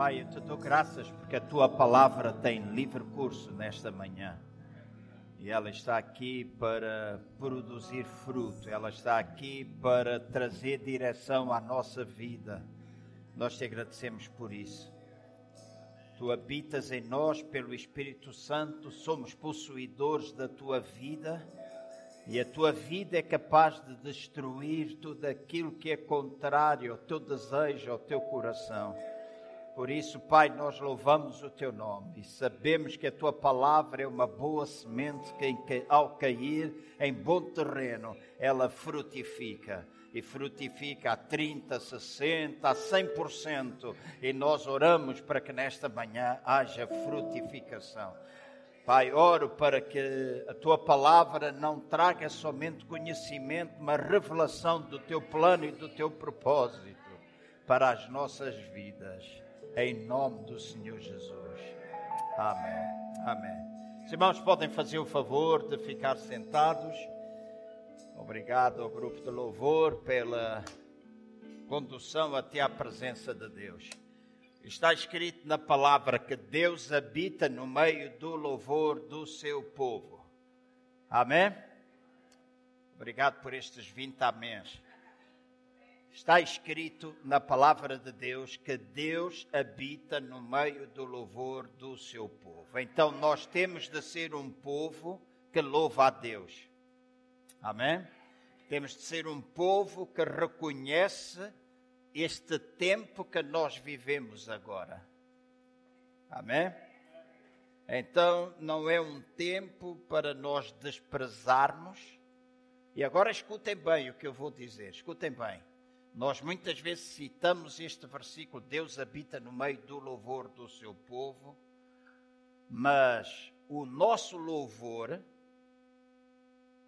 Pai, eu te dou graças porque a tua palavra tem livre curso nesta manhã. E ela está aqui para produzir fruto, ela está aqui para trazer direção à nossa vida. Nós te agradecemos por isso. Tu habitas em nós pelo Espírito Santo, somos possuidores da tua vida e a tua vida é capaz de destruir tudo aquilo que é contrário ao teu desejo, ao teu coração. Por isso, Pai, nós louvamos o teu nome e sabemos que a tua palavra é uma boa semente que, ao cair em bom terreno, ela frutifica e frutifica a 30, 60, a 100%. E nós oramos para que nesta manhã haja frutificação. Pai, oro para que a tua palavra não traga somente conhecimento, mas revelação do teu plano e do teu propósito para as nossas vidas. Em nome do Senhor Jesus. Amém. Amém. Os irmãos podem fazer o favor de ficar sentados. Obrigado ao grupo de louvor pela condução até à presença de Deus. Está escrito na palavra que Deus habita no meio do louvor do seu povo. Amém? Obrigado por estes 20 améns. Está escrito na palavra de Deus que Deus habita no meio do louvor do seu povo. Então nós temos de ser um povo que louva a Deus. Amém? Temos de ser um povo que reconhece este tempo que nós vivemos agora. Amém? Então não é um tempo para nós desprezarmos. E agora escutem bem o que eu vou dizer, escutem bem. Nós muitas vezes citamos este versículo: Deus habita no meio do louvor do seu povo, mas o nosso louvor,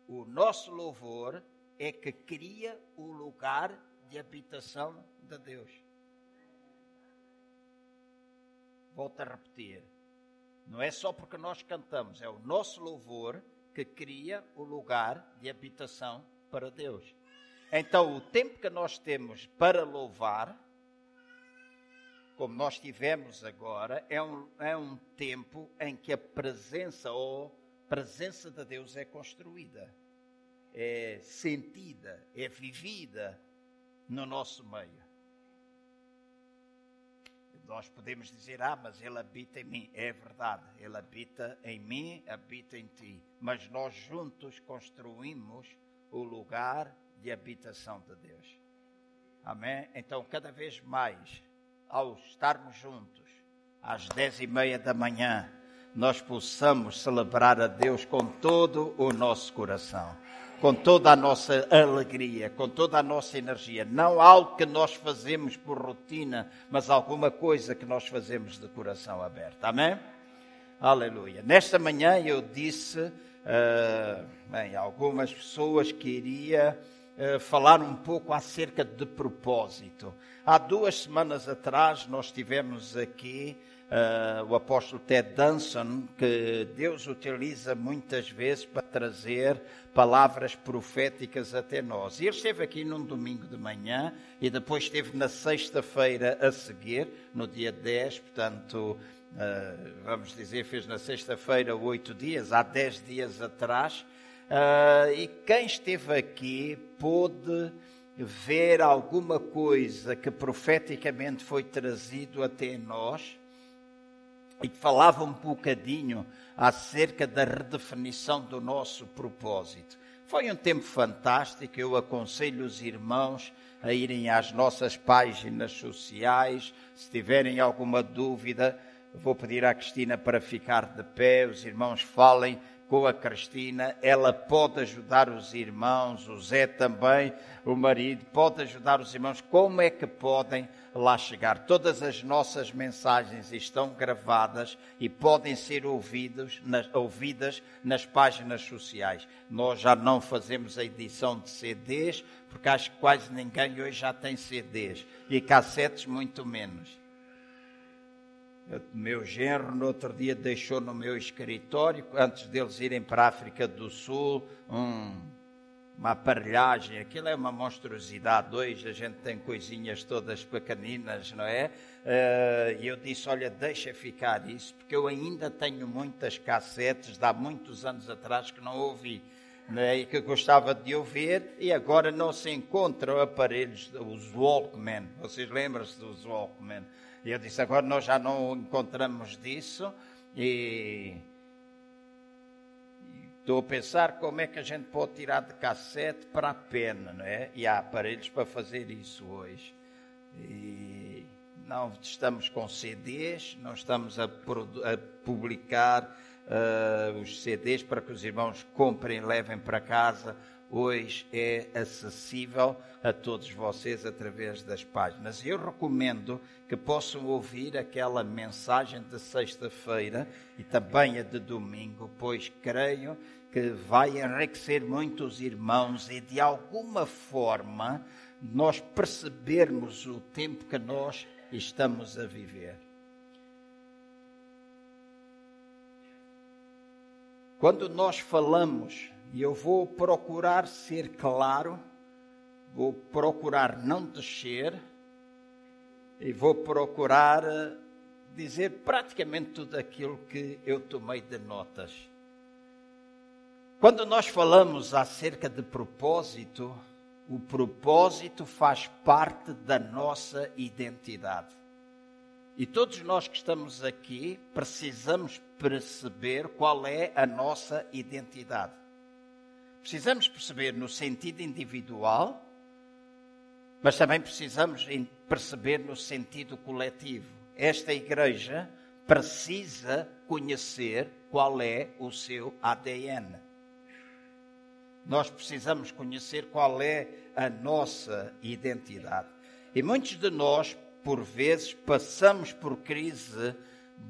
o nosso louvor é que cria o lugar de habitação de Deus. Volto a repetir. Não é só porque nós cantamos, é o nosso louvor que cria o lugar de habitação para Deus. Então, o tempo que nós temos para louvar, como nós tivemos agora, é um, é um tempo em que a presença ou presença de Deus é construída, é sentida, é vivida no nosso meio. Nós podemos dizer, ah, mas Ele habita em mim. É verdade, Ele habita em mim, habita em ti. Mas nós juntos construímos o lugar de habitação de Deus. Amém? Então, cada vez mais, ao estarmos juntos, às dez e meia da manhã, nós possamos celebrar a Deus com todo o nosso coração, com toda a nossa alegria, com toda a nossa energia. Não algo que nós fazemos por rotina, mas alguma coisa que nós fazemos de coração aberto. Amém? Aleluia. Nesta manhã eu disse, uh, bem, algumas pessoas queria uh, falar um pouco acerca de propósito. Há duas semanas atrás nós tivemos aqui uh, o apóstolo Ted Danson, que Deus utiliza muitas vezes para trazer palavras proféticas até nós. E ele esteve aqui num domingo de manhã e depois esteve na sexta-feira a seguir, no dia 10, portanto, uh, vamos dizer, fez na sexta-feira oito dias, há dez dias atrás. Uh, e quem esteve aqui pôde ver alguma coisa que profeticamente foi trazido até nós e que falava um bocadinho acerca da redefinição do nosso propósito. Foi um tempo fantástico, eu aconselho os irmãos a irem às nossas páginas sociais, se tiverem alguma dúvida, vou pedir à Cristina para ficar de pé, os irmãos falem com a Cristina, ela pode ajudar os irmãos, o Zé também, o marido, pode ajudar os irmãos, como é que podem lá chegar? Todas as nossas mensagens estão gravadas e podem ser ouvidos, nas, ouvidas nas páginas sociais. Nós já não fazemos a edição de CDs, porque acho que quase ninguém hoje já tem CDs, e cassetes muito menos meu genro, no outro dia, deixou no meu escritório, antes deles irem para a África do Sul, um, uma aparelhagem, aquilo é uma monstruosidade. Hoje a gente tem coisinhas todas pequeninas, não é? Eh, e eu disse: Olha, deixa ficar isso, porque eu ainda tenho muitas cassetes de há muitos anos atrás que não ouvi. Né, e que gostava de ouvir, e agora não se encontram aparelhos, os Walkman. Vocês lembram-se dos Walkman? E eu disse: agora nós já não encontramos disso, e Estou a pensar como é que a gente pode tirar de cassete para a pena, não é? E há aparelhos para fazer isso hoje. E não estamos com CDs, não estamos a, a publicar uh, os CDs para que os irmãos comprem e levem para casa hoje é acessível a todos vocês através das páginas. Eu recomendo que possam ouvir aquela mensagem de sexta-feira e também a de domingo, pois creio que vai enriquecer muito os irmãos e de alguma forma nós percebermos o tempo que nós estamos a viver. Quando nós falamos e eu vou procurar ser claro, vou procurar não descer e vou procurar eh, dizer praticamente tudo aquilo que eu tomei de notas. Quando nós falamos acerca de propósito, o propósito faz parte da nossa identidade. E todos nós que estamos aqui precisamos perceber qual é a nossa identidade. Precisamos perceber no sentido individual, mas também precisamos perceber no sentido coletivo. Esta igreja precisa conhecer qual é o seu ADN. Nós precisamos conhecer qual é a nossa identidade. E muitos de nós, por vezes, passamos por crise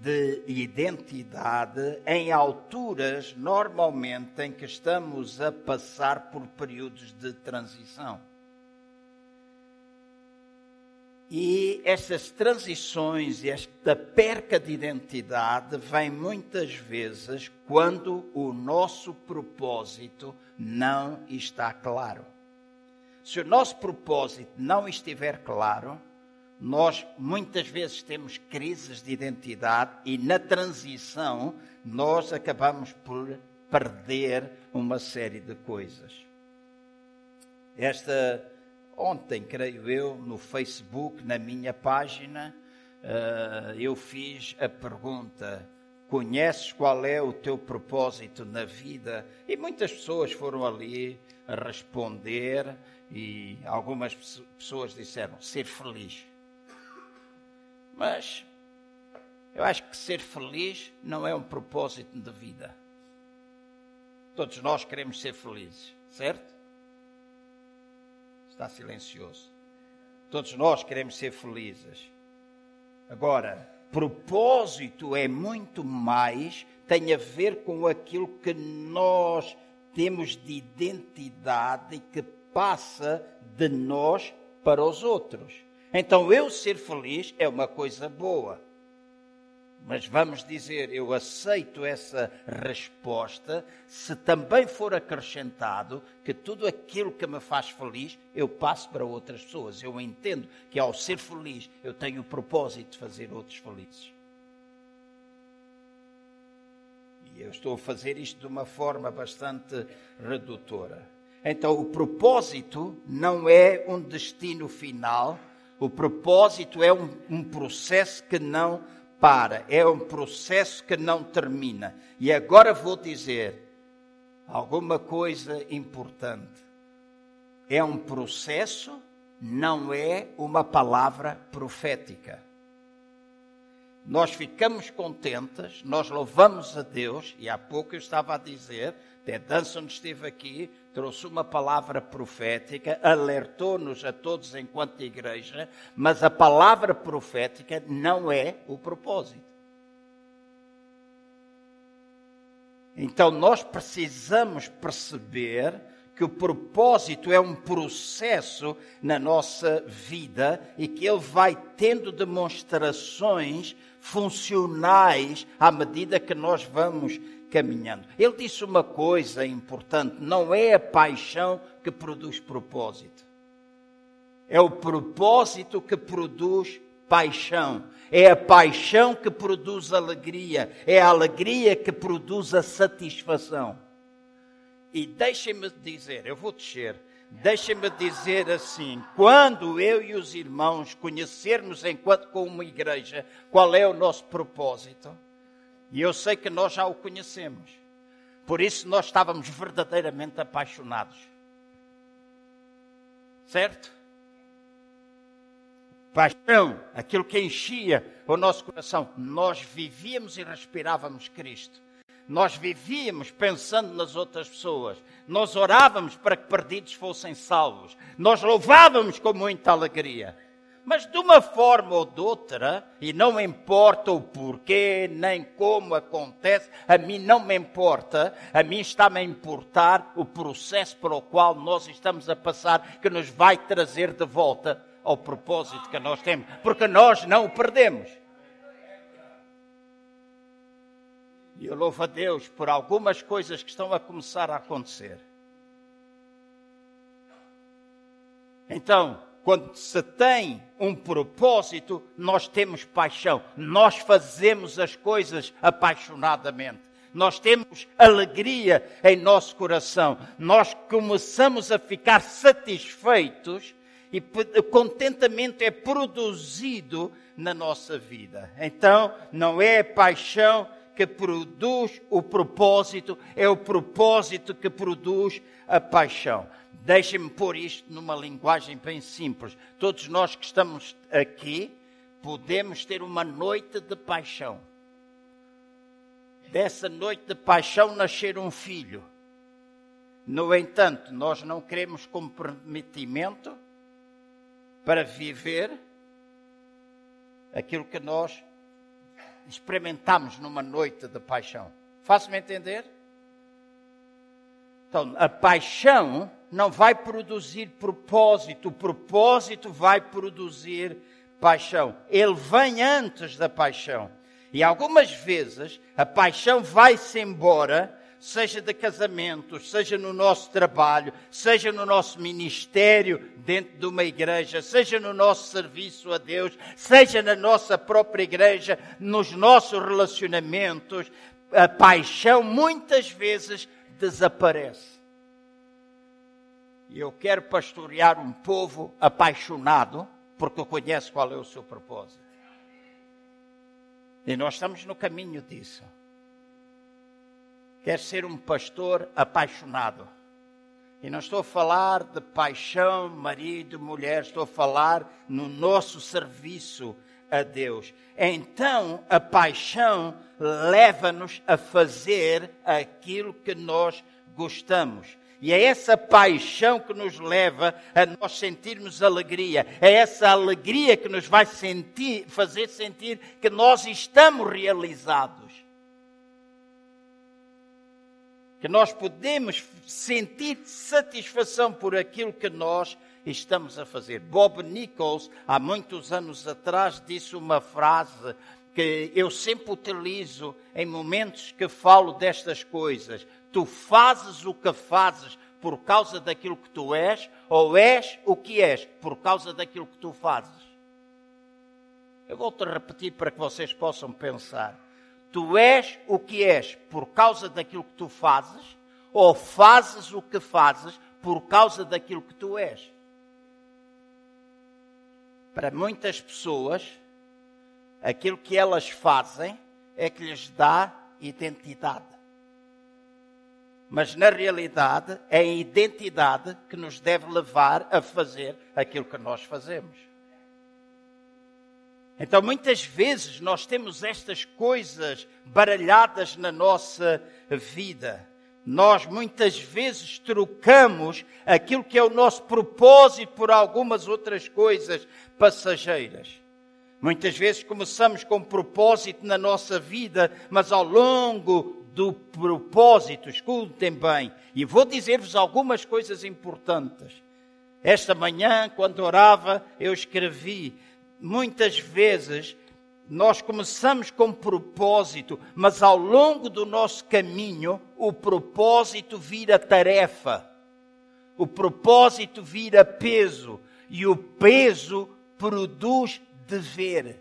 de identidade em alturas normalmente em que estamos a passar por períodos de transição. E estas transições e esta perca de identidade vem muitas vezes quando o nosso propósito não está claro. Se o nosso propósito não estiver claro, nós muitas vezes temos crises de identidade e na transição nós acabamos por perder uma série de coisas. Esta ontem, creio eu, no Facebook, na minha página, uh, eu fiz a pergunta: conheces qual é o teu propósito na vida? E muitas pessoas foram ali a responder e algumas pessoas disseram ser feliz. Mas eu acho que ser feliz não é um propósito de vida. Todos nós queremos ser felizes, certo? Está silencioso. Todos nós queremos ser felizes. Agora, propósito é muito mais, tem a ver com aquilo que nós temos de identidade que passa de nós para os outros. Então, eu ser feliz é uma coisa boa. Mas vamos dizer, eu aceito essa resposta se também for acrescentado que tudo aquilo que me faz feliz eu passo para outras pessoas. Eu entendo que ao ser feliz eu tenho o propósito de fazer outros felizes. E eu estou a fazer isto de uma forma bastante redutora. Então, o propósito não é um destino final o propósito é um, um processo que não para, é um processo que não termina. E agora vou dizer alguma coisa importante. É um processo, não é uma palavra profética. Nós ficamos contentes, nós louvamos a Deus, e há pouco eu estava a dizer, Ted Danson esteve aqui, trouxe uma palavra profética, alertou-nos a todos enquanto igreja, mas a palavra profética não é o propósito. Então nós precisamos perceber que o propósito é um processo na nossa vida e que ele vai tendo demonstrações funcionais à medida que nós vamos caminhando. Ele disse uma coisa importante: não é a paixão que produz propósito, é o propósito que produz paixão. É a paixão que produz alegria, é a alegria que produz a satisfação. E deixem-me dizer, eu vou descer, deixem-me dizer assim: quando eu e os irmãos conhecermos, enquanto como igreja, qual é o nosso propósito, e eu sei que nós já o conhecemos, por isso nós estávamos verdadeiramente apaixonados. Certo? Paixão, aquilo que enchia o nosso coração. Nós vivíamos e respirávamos Cristo. Nós vivíamos pensando nas outras pessoas. Nós orávamos para que perdidos fossem salvos. Nós louvávamos com muita alegria. Mas de uma forma ou de outra, e não importa o porquê, nem como acontece, a mim não me importa, a mim está-me a importar o processo para o qual nós estamos a passar, que nos vai trazer de volta ao propósito que nós temos, porque nós não o perdemos. E eu louvo a Deus por algumas coisas que estão a começar a acontecer. Então, quando se tem um propósito, nós temos paixão. Nós fazemos as coisas apaixonadamente. Nós temos alegria em nosso coração. Nós começamos a ficar satisfeitos e contentamento é produzido na nossa vida. Então, não é paixão que produz o propósito, é o propósito que produz a paixão. Deixem-me pôr isto numa linguagem bem simples. Todos nós que estamos aqui podemos ter uma noite de paixão. Dessa noite de paixão nascer um filho. No entanto, nós não queremos comprometimento para viver aquilo que nós experimentamos numa noite de paixão. Faço-me entender? Então, a paixão não vai produzir propósito, o propósito vai produzir paixão. Ele vem antes da paixão. E algumas vezes a paixão vai-se embora seja de casamentos, seja no nosso trabalho, seja no nosso ministério dentro de uma igreja, seja no nosso serviço a Deus, seja na nossa própria igreja, nos nossos relacionamentos, a paixão muitas vezes desaparece. E eu quero pastorear um povo apaixonado, porque eu conheço qual é o seu propósito. E nós estamos no caminho disso quer ser um pastor apaixonado. E não estou a falar de paixão, marido, mulher, estou a falar no nosso serviço a Deus. Então, a paixão leva-nos a fazer aquilo que nós gostamos. E é essa paixão que nos leva a nós sentirmos alegria. É essa alegria que nos vai sentir, fazer sentir que nós estamos realizados. que nós podemos sentir satisfação por aquilo que nós estamos a fazer. Bob Nichols, há muitos anos atrás, disse uma frase que eu sempre utilizo em momentos que falo destas coisas. Tu fazes o que fazes por causa daquilo que tu és, ou és o que és por causa daquilo que tu fazes. Eu vou-te repetir para que vocês possam pensar. Tu és o que és por causa daquilo que tu fazes, ou fazes o que fazes por causa daquilo que tu és. Para muitas pessoas, aquilo que elas fazem é que lhes dá identidade. Mas na realidade é a identidade que nos deve levar a fazer aquilo que nós fazemos. Então, muitas vezes nós temos estas coisas baralhadas na nossa vida. Nós muitas vezes trocamos aquilo que é o nosso propósito por algumas outras coisas passageiras. Muitas vezes começamos com propósito na nossa vida, mas ao longo do propósito, escutem bem, e vou dizer-vos algumas coisas importantes. Esta manhã, quando orava, eu escrevi muitas vezes nós começamos com propósito, mas ao longo do nosso caminho, o propósito vira tarefa, o propósito vira peso, e o peso produz dever.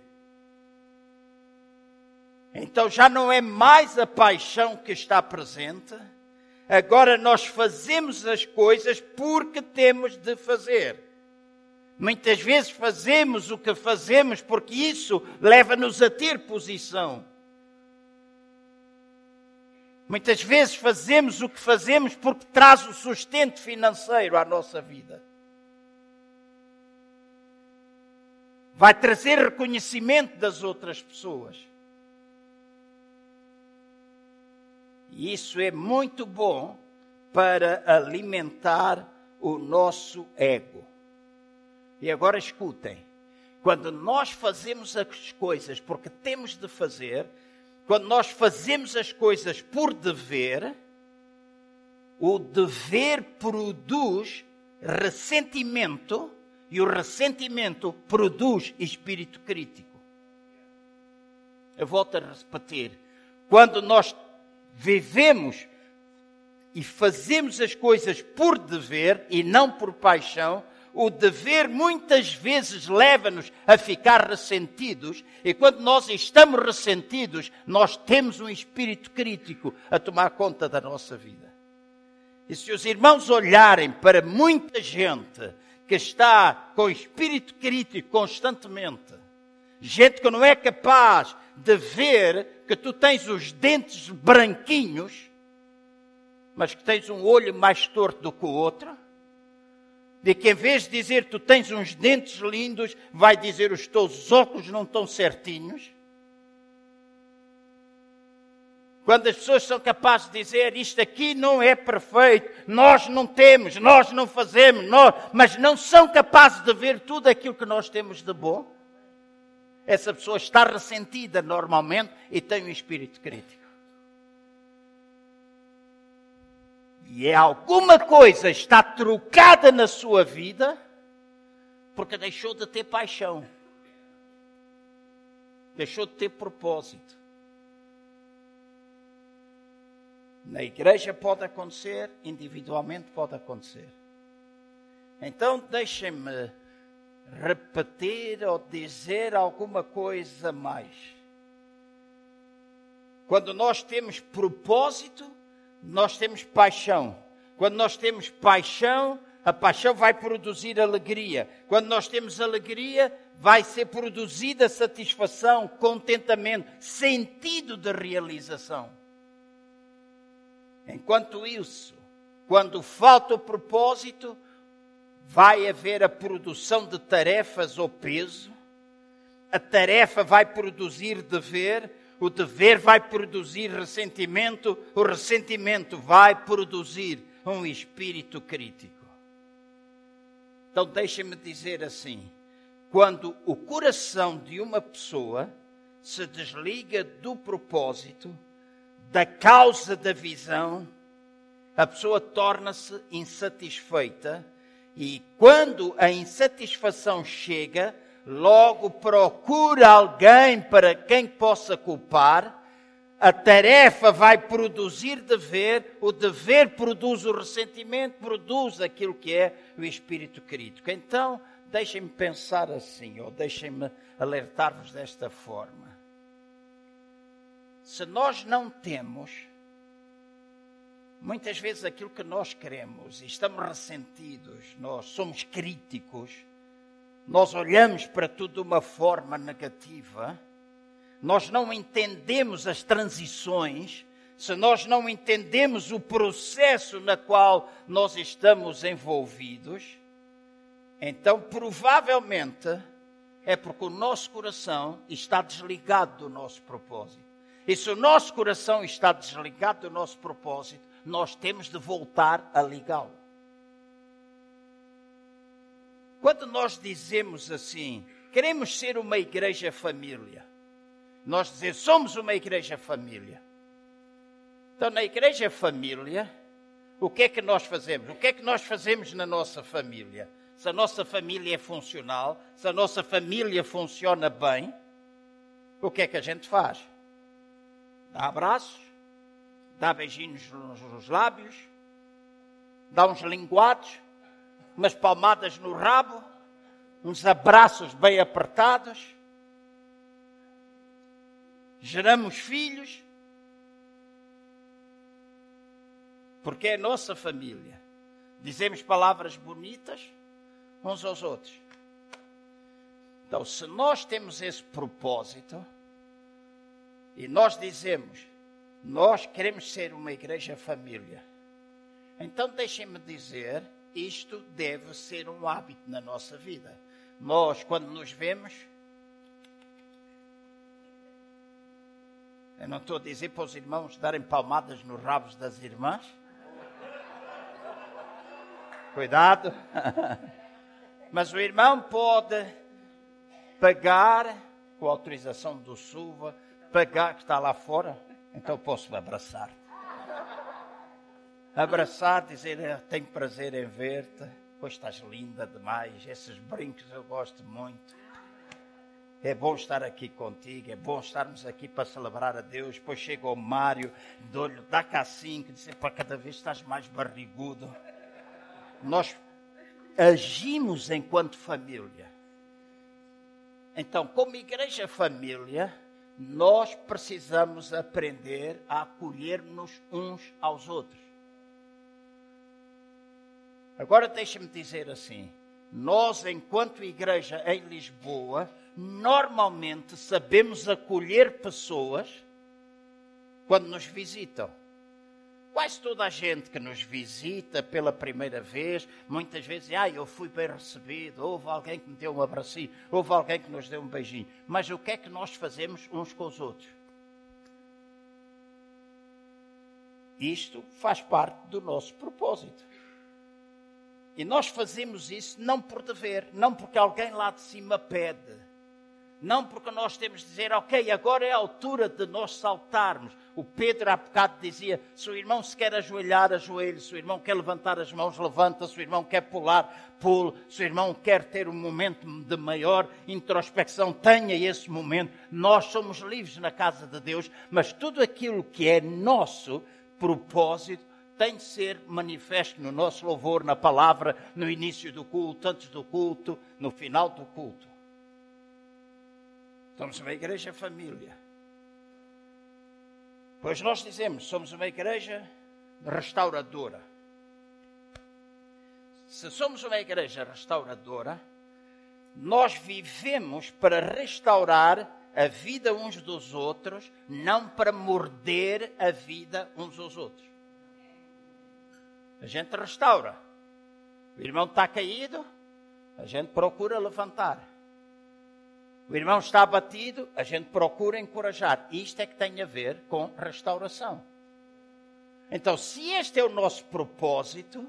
Então já não é mais a paixão que está presente, agora nós fazemos as coisas porque temos de fazer. Muitas vezes fazemos o que fazemos porque isso leva-nos a ter posição. Muitas vezes fazemos o que fazemos porque traz o sustento financeiro à nossa vida. Vai trazer reconhecimento das outras pessoas. E isso é muito bom para alimentar o nosso ego. E agora escutem: quando nós fazemos as coisas porque temos de fazer, quando nós fazemos as coisas por dever, o dever produz ressentimento e o ressentimento produz espírito crítico. Eu volto a repetir: quando nós vivemos e fazemos as coisas por dever e não por paixão, o dever muitas vezes leva-nos a ficar ressentidos, e quando nós estamos ressentidos, nós temos um espírito crítico a tomar conta da nossa vida. E se os irmãos olharem para muita gente que está com espírito crítico constantemente, gente que não é capaz de ver que tu tens os dentes branquinhos, mas que tens um olho mais torto do que o outro, de que em vez de dizer tu tens uns dentes lindos, vai dizer os teus óculos não estão certinhos. Quando as pessoas são capazes de dizer isto aqui não é perfeito, nós não temos, nós não fazemos, nós, mas não são capazes de ver tudo aquilo que nós temos de bom, essa pessoa está ressentida normalmente e tem um espírito crítico. E é alguma coisa está trocada na sua vida porque deixou de ter paixão, deixou de ter propósito. Na igreja pode acontecer, individualmente pode acontecer. Então deixem-me repetir ou dizer alguma coisa mais. Quando nós temos propósito, nós temos paixão. Quando nós temos paixão, a paixão vai produzir alegria. Quando nós temos alegria, vai ser produzida satisfação, contentamento, sentido de realização. Enquanto isso, quando falta o propósito, vai haver a produção de tarefas ou peso, a tarefa vai produzir dever, o dever vai produzir ressentimento, o ressentimento vai produzir um espírito crítico. Então, deixe-me dizer assim: quando o coração de uma pessoa se desliga do propósito, da causa da visão, a pessoa torna-se insatisfeita e quando a insatisfação chega, logo procura alguém para quem possa culpar. A tarefa vai produzir dever, o dever produz o ressentimento, produz aquilo que é o espírito crítico. Então, deixem-me pensar assim, ou deixem-me alertar-vos desta forma. Se nós não temos muitas vezes aquilo que nós queremos e estamos ressentidos, nós somos críticos, nós olhamos para tudo de uma forma negativa, nós não entendemos as transições, se nós não entendemos o processo na qual nós estamos envolvidos, então provavelmente é porque o nosso coração está desligado do nosso propósito. E se o nosso coração está desligado do nosso propósito, nós temos de voltar a ligá-lo. Quando nós dizemos assim, queremos ser uma igreja família, nós dizemos, somos uma igreja família. Então, na igreja família, o que é que nós fazemos? O que é que nós fazemos na nossa família? Se a nossa família é funcional, se a nossa família funciona bem, o que é que a gente faz? Dá abraços, dá beijinhos nos lábios, dá uns linguados, umas palmadas no rabo, uns abraços bem apertados. Geramos filhos, porque é nossa família. Dizemos palavras bonitas uns aos outros. Então, se nós temos esse propósito e nós dizemos, nós queremos ser uma igreja família, então deixem-me dizer, isto deve ser um hábito na nossa vida. Nós, quando nos vemos, eu não estou a dizer para os irmãos darem palmadas nos rabos das irmãs. Cuidado. Mas o irmão pode pagar, com a autorização do SUVA, pagar que está lá fora, então posso abraçar. Abraçar, dizer, eh, tenho prazer em ver-te, pois estás linda demais, esses brincos eu gosto muito. É bom estar aqui contigo, é bom estarmos aqui para celebrar a Deus. Depois chega o Mário, dou-lhe, dá cá cinco, diz, para cada vez estás mais barrigudo. Nós agimos enquanto família. Então, como igreja família, nós precisamos aprender a acolher-nos uns aos outros. Agora deixe-me dizer assim: nós, enquanto igreja em Lisboa, normalmente sabemos acolher pessoas quando nos visitam. Quase toda a gente que nos visita pela primeira vez, muitas vezes, ah, eu fui bem recebido, houve alguém que me deu um abracinho, houve alguém que nos deu um beijinho. Mas o que é que nós fazemos uns com os outros? Isto faz parte do nosso propósito. E nós fazemos isso não por dever, não porque alguém lá de cima pede não porque nós temos de dizer, ok, agora é a altura de nós saltarmos. O Pedro há bocado dizia: se o irmão se quer ajoelhar, ajoelhe. Se o irmão quer levantar as mãos, levanta. Se o irmão quer pular, pule. Se o irmão quer ter um momento de maior introspecção, tenha esse momento. Nós somos livres na casa de Deus, mas tudo aquilo que é nosso propósito tem de ser manifesto no nosso louvor, na palavra, no início do culto, antes do culto, no final do culto. Somos uma igreja família. Pois nós dizemos, somos uma igreja restauradora. Se somos uma igreja restauradora, nós vivemos para restaurar a vida uns dos outros, não para morder a vida uns aos outros. A gente restaura. O irmão está caído, a gente procura levantar. O irmão está abatido, a gente procura encorajar. Isto é que tem a ver com restauração. Então, se este é o nosso propósito,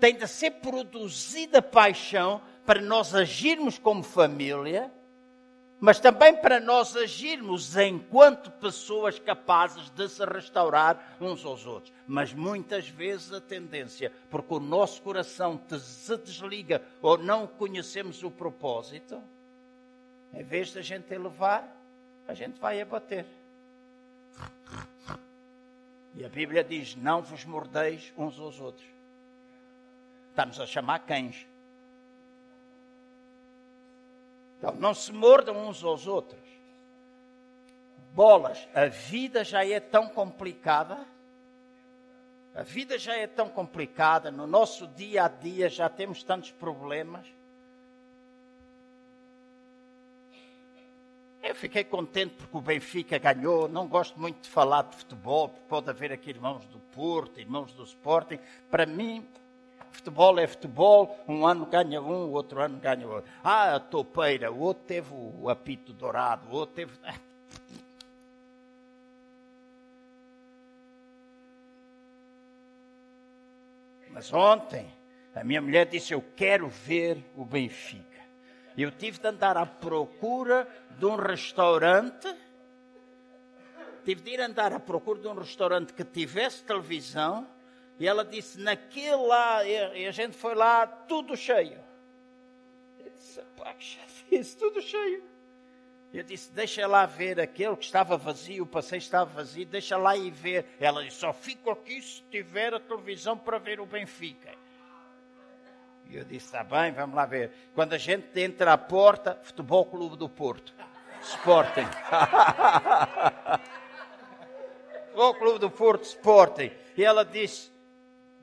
tem de ser produzida paixão para nós agirmos como família, mas também para nós agirmos enquanto pessoas capazes de se restaurar uns aos outros. Mas muitas vezes a tendência, porque o nosso coração se desliga ou não conhecemos o propósito, em vez de a gente elevar, a gente vai abater. E a Bíblia diz: Não vos mordeis uns aos outros. Estamos a chamar cães. Então, não se mordam uns aos outros. Bolas, a vida já é tão complicada. A vida já é tão complicada. No nosso dia a dia já temos tantos problemas. Eu fiquei contente porque o Benfica ganhou. Não gosto muito de falar de futebol, porque pode haver aqui irmãos do Porto, irmãos do Sporting. Para mim, futebol é futebol. Um ano ganha um, o outro ano ganha outro. Ah, a topeira, o outro teve o apito dourado, o outro teve. Mas ontem, a minha mulher disse: Eu quero ver o Benfica. Eu tive de andar à procura de um restaurante. Tive de ir andar à procura de um restaurante que tivesse televisão. E ela disse: naquele lá, e a gente foi lá, tudo cheio. Eu disse: pá, que disse, tudo cheio. Eu disse, deixa lá ver aquele que estava vazio, o passeio estava vazio, deixa lá ir ver. Ela disse, só fico aqui se tiver a televisão para ver o Benfica. E eu disse, está bem, vamos lá ver. Quando a gente entra à porta, Futebol Clube do Porto. Sporting. Futebol Clube do Porto, Sporting. E ela disse,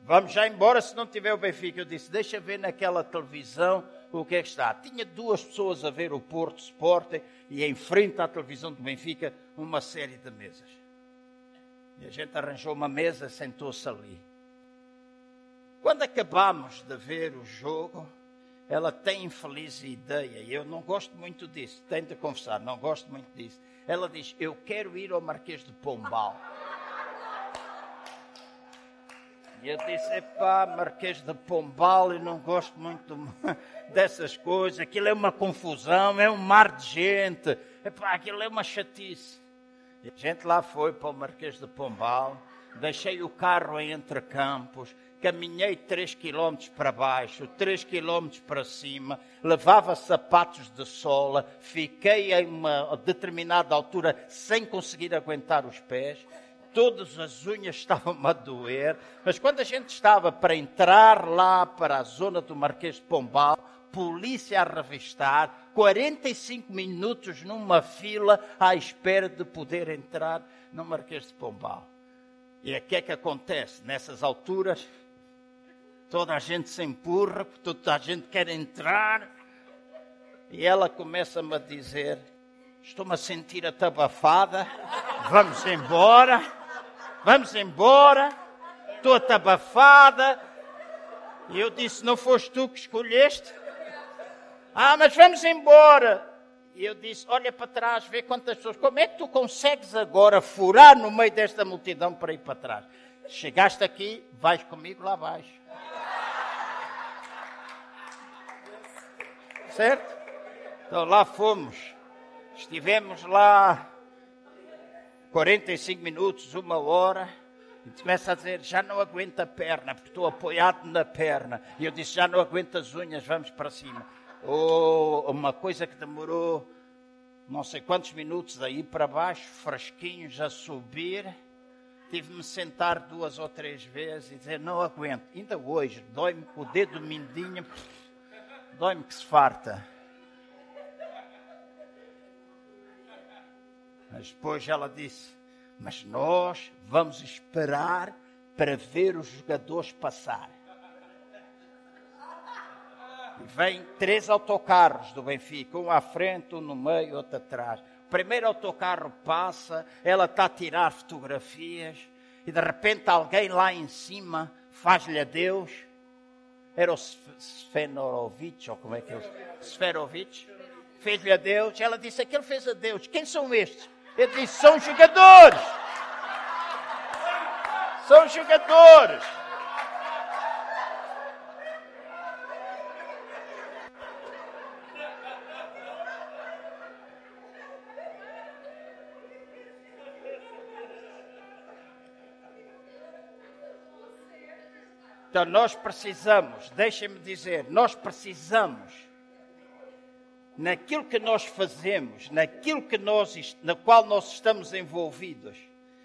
vamos já embora se não tiver o Benfica. Eu disse, deixa ver naquela televisão o que é que está. Tinha duas pessoas a ver o Porto Sporting e em frente à televisão do Benfica uma série de mesas. E a gente arranjou uma mesa, sentou-se ali. Quando acabamos de ver o jogo, ela tem infeliz ideia, e eu não gosto muito disso, tenho de confessar, não gosto muito disso. Ela diz: Eu quero ir ao Marquês de Pombal. E eu disse: Epá, Marquês de Pombal, eu não gosto muito dessas coisas, aquilo é uma confusão, é um mar de gente, epá, aquilo é uma chatice. E a gente lá foi para o Marquês de Pombal, deixei o carro entre campos, caminhei 3 quilómetros para baixo, 3 quilómetros para cima, levava sapatos de sola, fiquei em uma determinada altura sem conseguir aguentar os pés, todas as unhas estavam a doer, mas quando a gente estava para entrar lá para a zona do Marquês de Pombal, polícia a revistar, 45 minutos numa fila à espera de poder entrar no Marquês de Pombal. E o que é que acontece nessas alturas? Toda a gente se empurra, toda a gente quer entrar. E ela começa-me a dizer: Estou-me a sentir atabafada, vamos embora, vamos embora, estou atabafada. E eu disse: Não foste tu que escolheste? Ah, mas vamos embora. E eu disse: Olha para trás, vê quantas pessoas. Como é que tu consegues agora furar no meio desta multidão para ir para trás? Chegaste aqui, vais comigo lá abaixo. Certo? Então lá fomos. Estivemos lá 45 minutos, uma hora. E começa a dizer, já não aguento a perna, porque estou apoiado na perna. E eu disse, já não aguento as unhas, vamos para cima. Oh, uma coisa que demorou não sei quantos minutos daí para baixo, fresquinhos a subir. Tive-me sentar duas ou três vezes e dizer, não aguento. Ainda hoje, dói-me o dedo mindinho, dói-me que se farta. Mas depois ela disse, mas nós vamos esperar para ver os jogadores passar. E vem três autocarros do Benfica, um à frente, um no meio, outro atrás. O primeiro autocarro passa, ela está a tirar fotografias, e de repente alguém lá em cima faz-lhe adeus. Era o Sfenorovich, ou como é que é? Sferovich. Fez-lhe adeus. Ela disse: Aquele fez adeus. Quem são estes? Ele disse: São jogadores. São jogadores. Então nós precisamos, deixem-me dizer, nós precisamos, naquilo que nós fazemos, naquilo que nós, na qual nós estamos envolvidos,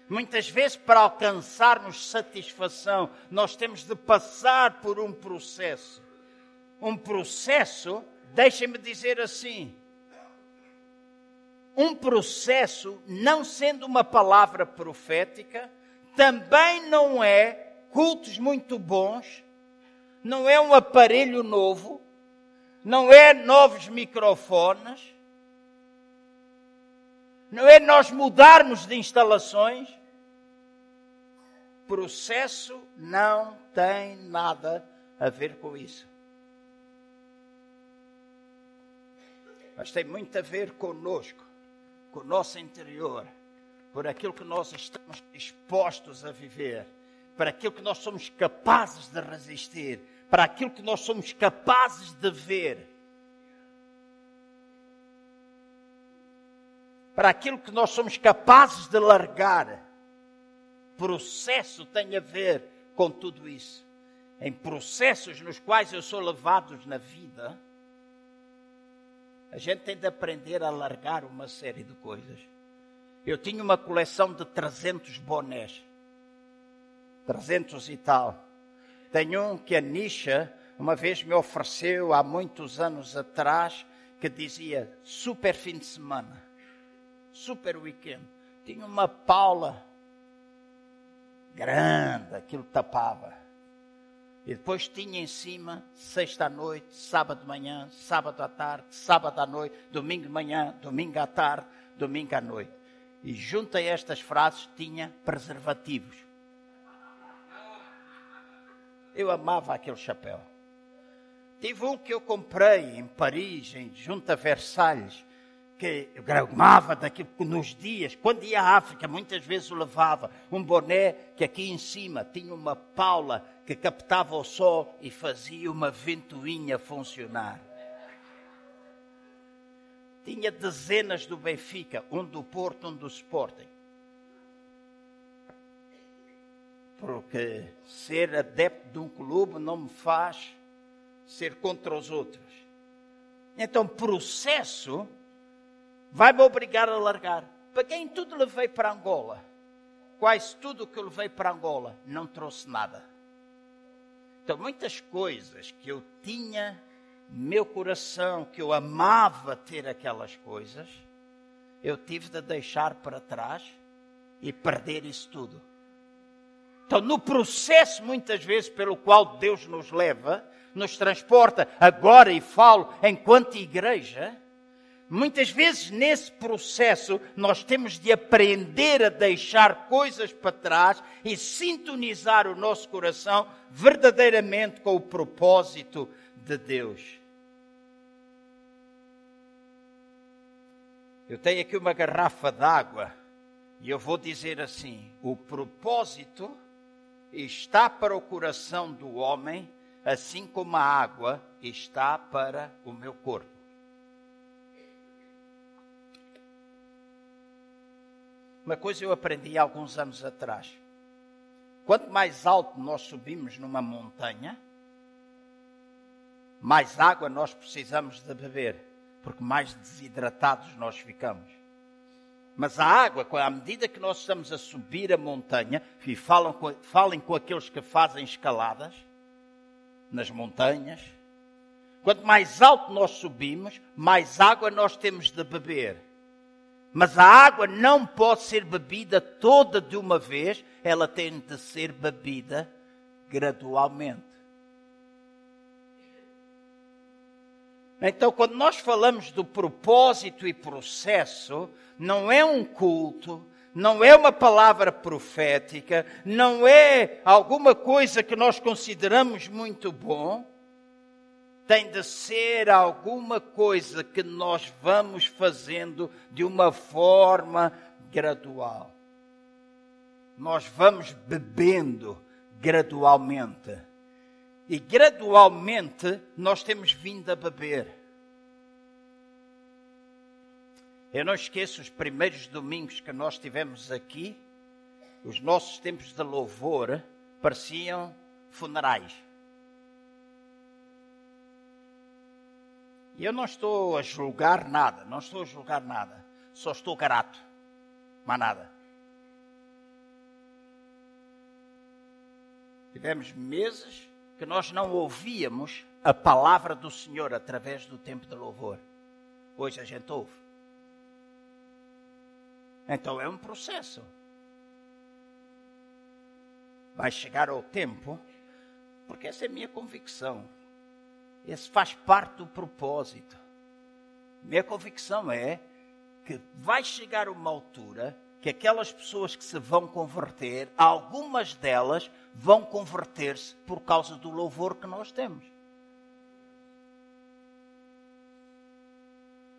muitas vezes para alcançarmos satisfação, nós temos de passar por um processo. Um processo, deixem-me dizer assim, um processo, não sendo uma palavra profética, também não é cultos muito bons, não é um aparelho novo, não é novos microfones, não é nós mudarmos de instalações. Processo não tem nada a ver com isso. Mas tem muito a ver conosco, com o nosso interior, por aquilo que nós estamos dispostos a viver para aquilo que nós somos capazes de resistir, para aquilo que nós somos capazes de ver, para aquilo que nós somos capazes de largar. Processo tem a ver com tudo isso. Em processos nos quais eu sou levado na vida, A gente tem de aprender a largar uma série de coisas. Eu tinha uma coleção de 300 bonés. 300 e tal. Tenho um que a Nisha uma vez me ofereceu há muitos anos atrás que dizia super fim de semana, super weekend. Tinha uma Paula grande, aquilo tapava. E depois tinha em cima sexta à noite, sábado de manhã, sábado à tarde, sábado à noite, domingo de manhã, domingo à tarde, domingo à noite. E junto a estas frases tinha preservativos. Eu amava aquele chapéu. Tive um que eu comprei em Paris, em, junto a Versalhes, que eu gramava daquilo nos dias, quando ia à África, muitas vezes o levava. Um boné que aqui em cima tinha uma paula que captava o sol e fazia uma ventoinha funcionar. Tinha dezenas do Benfica, um do Porto, um do Sporting. Porque ser adepto de um clube não me faz ser contra os outros. Então, processo vai-me obrigar a largar. Paguei em tudo levei para Angola. Quase tudo que eu levei para Angola não trouxe nada. Então, muitas coisas que eu tinha meu coração, que eu amava ter aquelas coisas, eu tive de deixar para trás e perder isso tudo. Então, no processo, muitas vezes, pelo qual Deus nos leva, nos transporta, agora e falo enquanto igreja, muitas vezes nesse processo nós temos de aprender a deixar coisas para trás e sintonizar o nosso coração verdadeiramente com o propósito de Deus. Eu tenho aqui uma garrafa d'água e eu vou dizer assim: o propósito está para o coração do homem assim como a água está para o meu corpo. Uma coisa eu aprendi há alguns anos atrás. Quanto mais alto nós subimos numa montanha, mais água nós precisamos de beber, porque mais desidratados nós ficamos. Mas a água, à medida que nós estamos a subir a montanha, e falam, falem com aqueles que fazem escaladas, nas montanhas. Quanto mais alto nós subimos, mais água nós temos de beber. Mas a água não pode ser bebida toda de uma vez, ela tem de ser bebida gradualmente. Então, quando nós falamos do propósito e processo, não é um culto, não é uma palavra profética, não é alguma coisa que nós consideramos muito bom, tem de ser alguma coisa que nós vamos fazendo de uma forma gradual. Nós vamos bebendo gradualmente. E gradualmente nós temos vindo a beber. Eu não esqueço os primeiros domingos que nós tivemos aqui, os nossos tempos de louvor pareciam funerais. E eu não estou a julgar nada, não estou a julgar nada, só estou grato, mais nada. Tivemos meses que nós não ouvíamos a palavra do Senhor através do tempo de louvor. Hoje a gente ouve. Então é um processo. Vai chegar ao tempo, porque essa é a minha convicção. Esse faz parte do propósito. Minha convicção é que vai chegar uma altura que aquelas pessoas que se vão converter, algumas delas vão converter-se por causa do louvor que nós temos.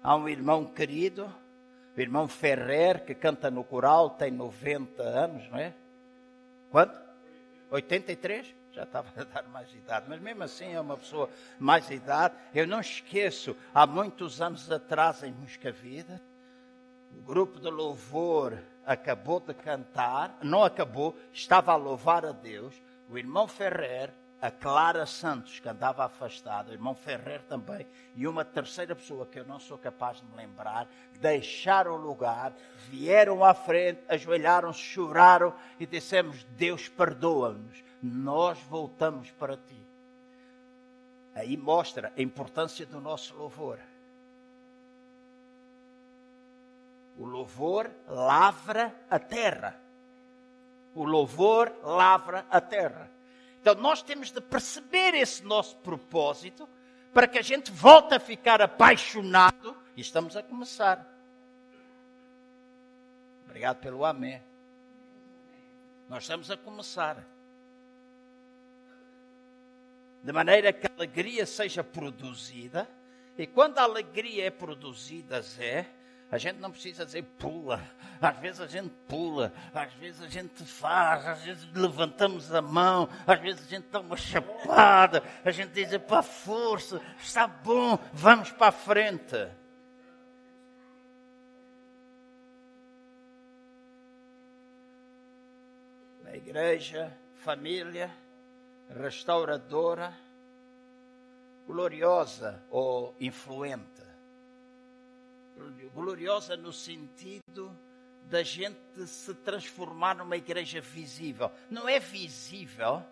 Há um irmão querido o irmão Ferrer, que canta no coral, tem 90 anos, não é? Quanto? 83? Já estava a dar mais idade, mas mesmo assim é uma pessoa mais idade. Eu não esqueço, há muitos anos atrás em Vida, o grupo de louvor acabou de cantar, não acabou, estava a louvar a Deus. O irmão Ferrer a Clara Santos, que andava afastada, o irmão Ferrer também, e uma terceira pessoa que eu não sou capaz de me lembrar, deixaram o lugar, vieram à frente, ajoelharam-se, choraram e dissemos: Deus perdoa-nos, nós voltamos para ti. Aí mostra a importância do nosso louvor. O louvor lavra a terra. O louvor lavra a terra. Então nós temos de perceber esse nosso propósito para que a gente volte a ficar apaixonado e estamos a começar. Obrigado pelo amém. Nós estamos a começar. De maneira que a alegria seja produzida, e quando a alegria é produzida, Zé, a gente não precisa dizer pula. Às vezes a gente pula, às vezes a gente faz, às vezes levantamos a mão, às vezes a gente dá uma chapada, a gente diz para força, está bom, vamos para a frente. Na igreja, família, restauradora, gloriosa ou influente gloriosa no sentido da gente se transformar numa igreja visível. Não é visível.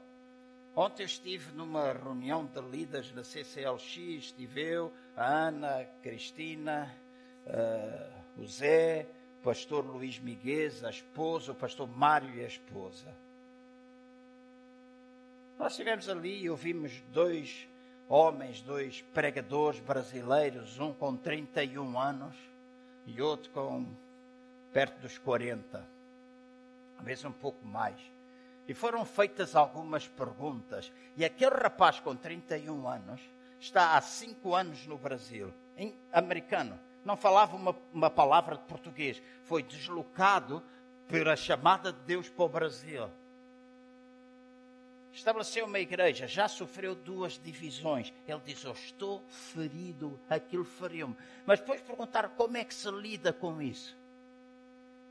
Ontem eu estive numa reunião de líderes da CCLX, estive eu, a Ana, a Cristina, uh, o Zé, o pastor Luís Miguel, a esposa, o pastor Mário e a esposa. Nós estivemos ali e ouvimos dois homens, dois pregadores brasileiros, um com 31 anos e outro com perto dos 40, às vezes um pouco mais. E foram feitas algumas perguntas. E aquele rapaz com 31 anos está há 5 anos no Brasil, em americano. Não falava uma, uma palavra de português. Foi deslocado pela chamada de Deus para o Brasil estabeleceu uma igreja, já sofreu duas divisões. Ele diz: Eu estou ferido, aquilo feriu-me. Mas depois perguntaram como é que se lida com isso.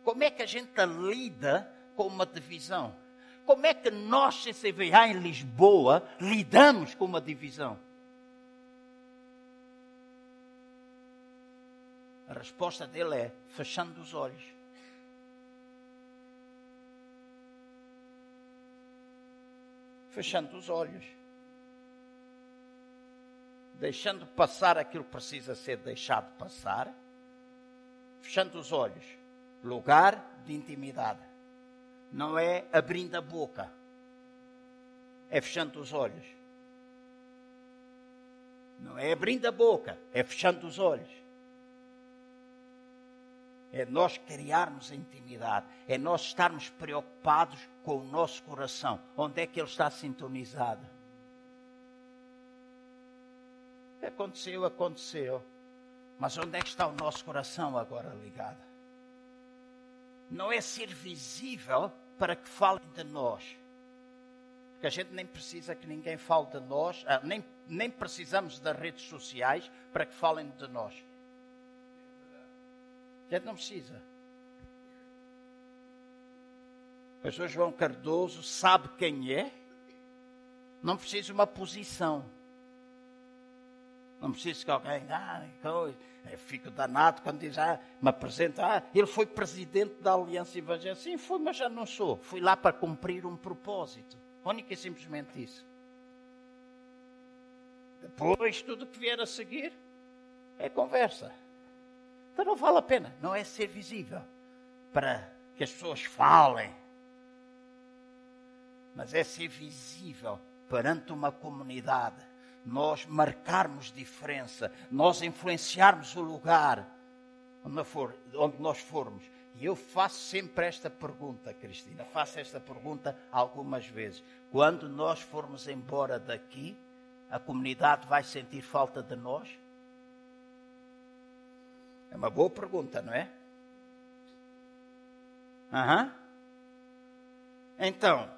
Como é que a gente lida com uma divisão? Como é que nós, CCVA em Lisboa, lidamos com uma divisão? A resposta dele é fechando os olhos. Fechando os olhos, deixando passar aquilo que precisa ser deixado passar, fechando os olhos. Lugar de intimidade. Não é abrindo a boca, é fechando os olhos. Não é abrindo a boca, é fechando os olhos. É nós criarmos a intimidade, é nós estarmos preocupados com o nosso coração. Onde é que ele está sintonizado? Aconteceu, aconteceu. Mas onde é que está o nosso coração agora ligado? Não é ser visível para que falem de nós. Porque a gente nem precisa que ninguém fale de nós, ah, nem, nem precisamos das redes sociais para que falem de nós. A gente não precisa. O pastor João Cardoso sabe quem é. Não precisa de uma posição. Não precisa que alguém, ah. Eu fico danado quando diz, ah, me apresenta, ah, ele foi presidente da Aliança Evangélica. Sim, foi, mas já não sou. Fui lá para cumprir um propósito. Única e simplesmente isso. Depois, tudo que vier a seguir é conversa. Então não vale a pena, não é ser visível para que as pessoas falem, mas é ser visível perante uma comunidade, nós marcarmos diferença, nós influenciarmos o lugar onde, onde nós formos. E eu faço sempre esta pergunta, Cristina, faço esta pergunta algumas vezes. Quando nós formos embora daqui, a comunidade vai sentir falta de nós? É uma boa pergunta, não é? Uhum. Então,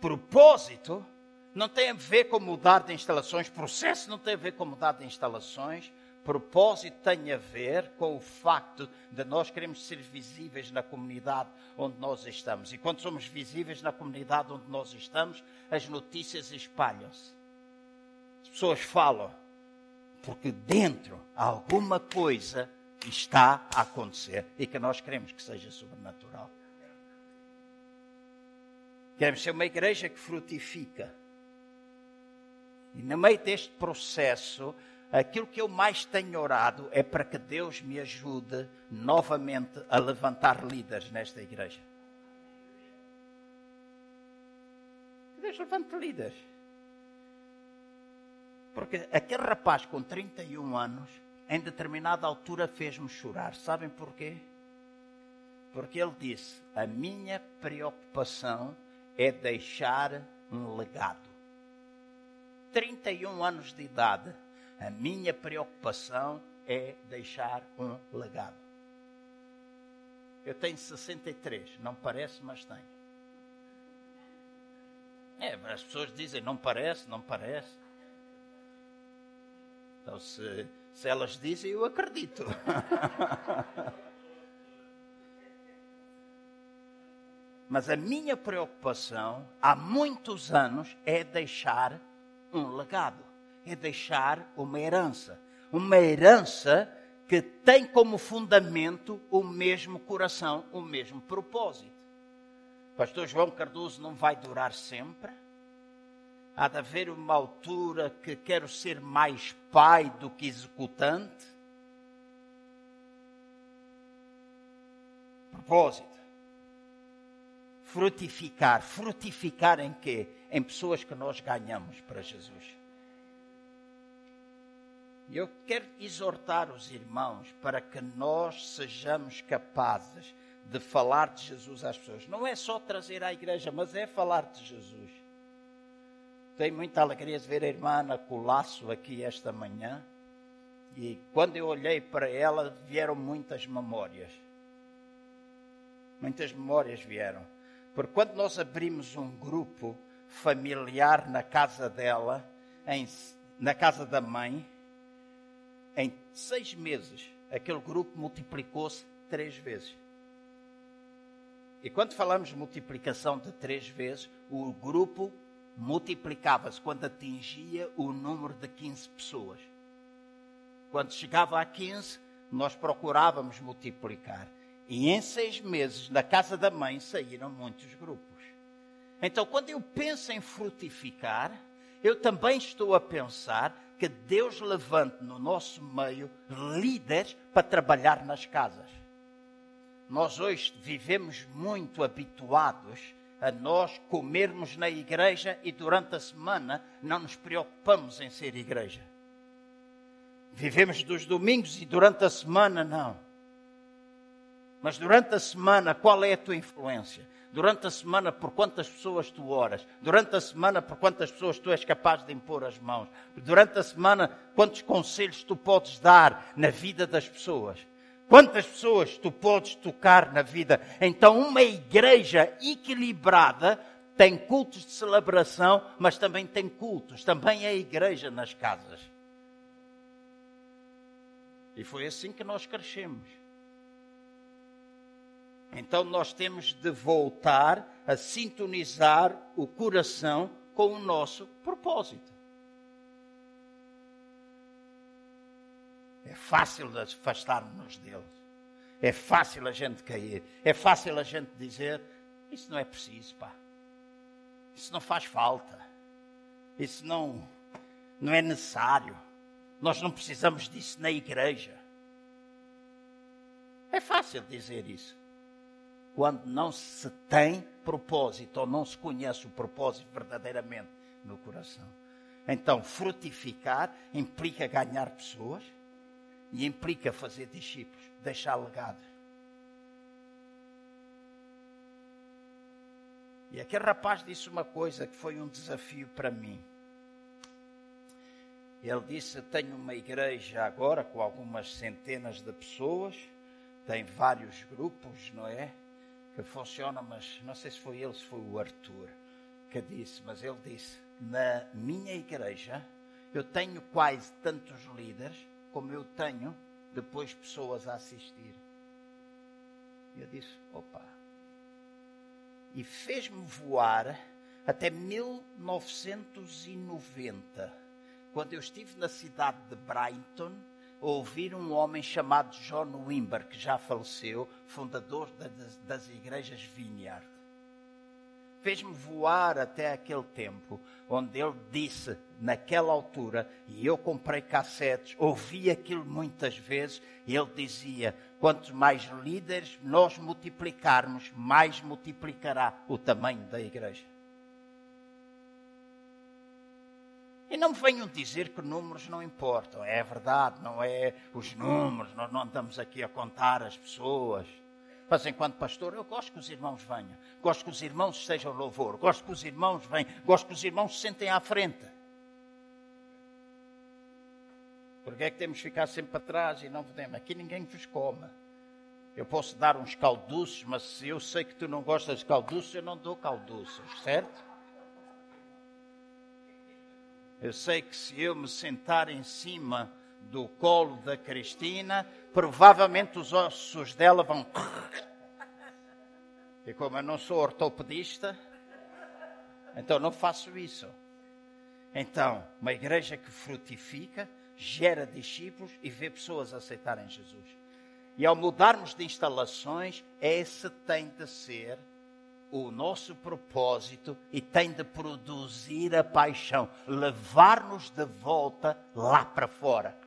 propósito não tem a ver com mudar de instalações, processo não tem a ver com mudar de instalações, Propósito tem a ver com o facto de nós queremos ser visíveis na comunidade onde nós estamos. E quando somos visíveis na comunidade onde nós estamos, as notícias espalham-se. As pessoas falam, porque dentro alguma coisa está a acontecer e que nós queremos que seja sobrenatural. Queremos ser uma igreja que frutifica. E no meio deste processo, aquilo que eu mais tenho orado é para que Deus me ajude novamente a levantar líderes nesta igreja. Que Deus levante líderes. Porque aquele rapaz com 31 anos, em determinada altura, fez-me chorar. Sabem porquê? Porque ele disse: A minha preocupação é deixar um legado. 31 anos de idade, a minha preocupação é deixar um legado. Eu tenho 63, não parece, mas tenho. É, as pessoas dizem não parece, não parece. Então, se, se elas dizem, eu acredito. Mas a minha preocupação há muitos anos é deixar um legado, é deixar uma herança. Uma herança que tem como fundamento o mesmo coração, o mesmo propósito. Pastor João Cardoso não vai durar sempre. Há de haver uma altura que quero ser mais pai do que executante. Propósito. Frutificar. Frutificar em quê? Em pessoas que nós ganhamos para Jesus. E eu quero exortar os irmãos para que nós sejamos capazes de falar de Jesus às pessoas. Não é só trazer à igreja, mas é falar de Jesus. Tenho muita alegria de ver a irmã Ana Colasso aqui esta manhã. E quando eu olhei para ela, vieram muitas memórias. Muitas memórias vieram. Porque quando nós abrimos um grupo familiar na casa dela, em, na casa da mãe, em seis meses, aquele grupo multiplicou-se três vezes. E quando falamos multiplicação de três vezes, o grupo multiplicava-se quando atingia o número de 15 pessoas. Quando chegava a 15, nós procurávamos multiplicar. E em seis meses, na casa da mãe, saíram muitos grupos. Então, quando eu penso em frutificar, eu também estou a pensar que Deus levante no nosso meio líderes para trabalhar nas casas. Nós hoje vivemos muito habituados a nós comermos na igreja e durante a semana não nos preocupamos em ser igreja. Vivemos dos domingos e durante a semana não. Mas durante a semana, qual é a tua influência? Durante a semana, por quantas pessoas tu oras? Durante a semana, por quantas pessoas tu és capaz de impor as mãos? Durante a semana, quantos conselhos tu podes dar na vida das pessoas? Quantas pessoas tu podes tocar na vida? Então, uma igreja equilibrada tem cultos de celebração, mas também tem cultos, também é igreja nas casas. E foi assim que nós crescemos. Então nós temos de voltar a sintonizar o coração com o nosso propósito. É fácil afastar-nos deles. É fácil a gente cair. É fácil a gente dizer: Isso não é preciso, pá. Isso não faz falta. Isso não, não é necessário. Nós não precisamos disso na igreja. É fácil dizer isso quando não se tem propósito ou não se conhece o propósito verdadeiramente no coração. Então, frutificar implica ganhar pessoas e implica fazer discípulos, deixar legado. E aquele rapaz disse uma coisa que foi um desafio para mim. Ele disse: Tenho uma igreja agora com algumas centenas de pessoas, tem vários grupos, não é? que funciona, mas não sei se foi ele, se foi o Arthur que disse, mas ele disse: na minha igreja eu tenho quase tantos líderes como eu tenho depois pessoas a assistir. Eu disse: opa. E fez-me voar até 1990, quando eu estive na cidade de Brighton, a ouvir um homem chamado John Wimber, que já faleceu, fundador das, das igrejas Vineyard fez-me voar até aquele tempo, onde ele disse, naquela altura, e eu comprei cassetes, ouvi aquilo muitas vezes, e ele dizia: quanto mais líderes nós multiplicarmos, mais multiplicará o tamanho da igreja. E não venham dizer que números não importam. É verdade, não é os números, nós não andamos aqui a contar as pessoas. Mas enquanto pastor, eu gosto que os irmãos venham. Gosto que os irmãos estejam louvor. Gosto que os irmãos venham. Gosto que os irmãos se sentem à frente. Porque é que temos que ficar sempre para trás e não podemos? Aqui ninguém vos come. Eu posso dar uns calduços, mas se eu sei que tu não gostas de calduços, eu não dou calduços, certo? Eu sei que se eu me sentar em cima do colo da Cristina, provavelmente os ossos dela vão. E como eu não sou ortopedista, então não faço isso. Então, uma igreja que frutifica, gera discípulos e vê pessoas aceitarem Jesus. E ao mudarmos de instalações, esse tem de ser o nosso propósito e tem de produzir a paixão, levar-nos de volta lá para fora.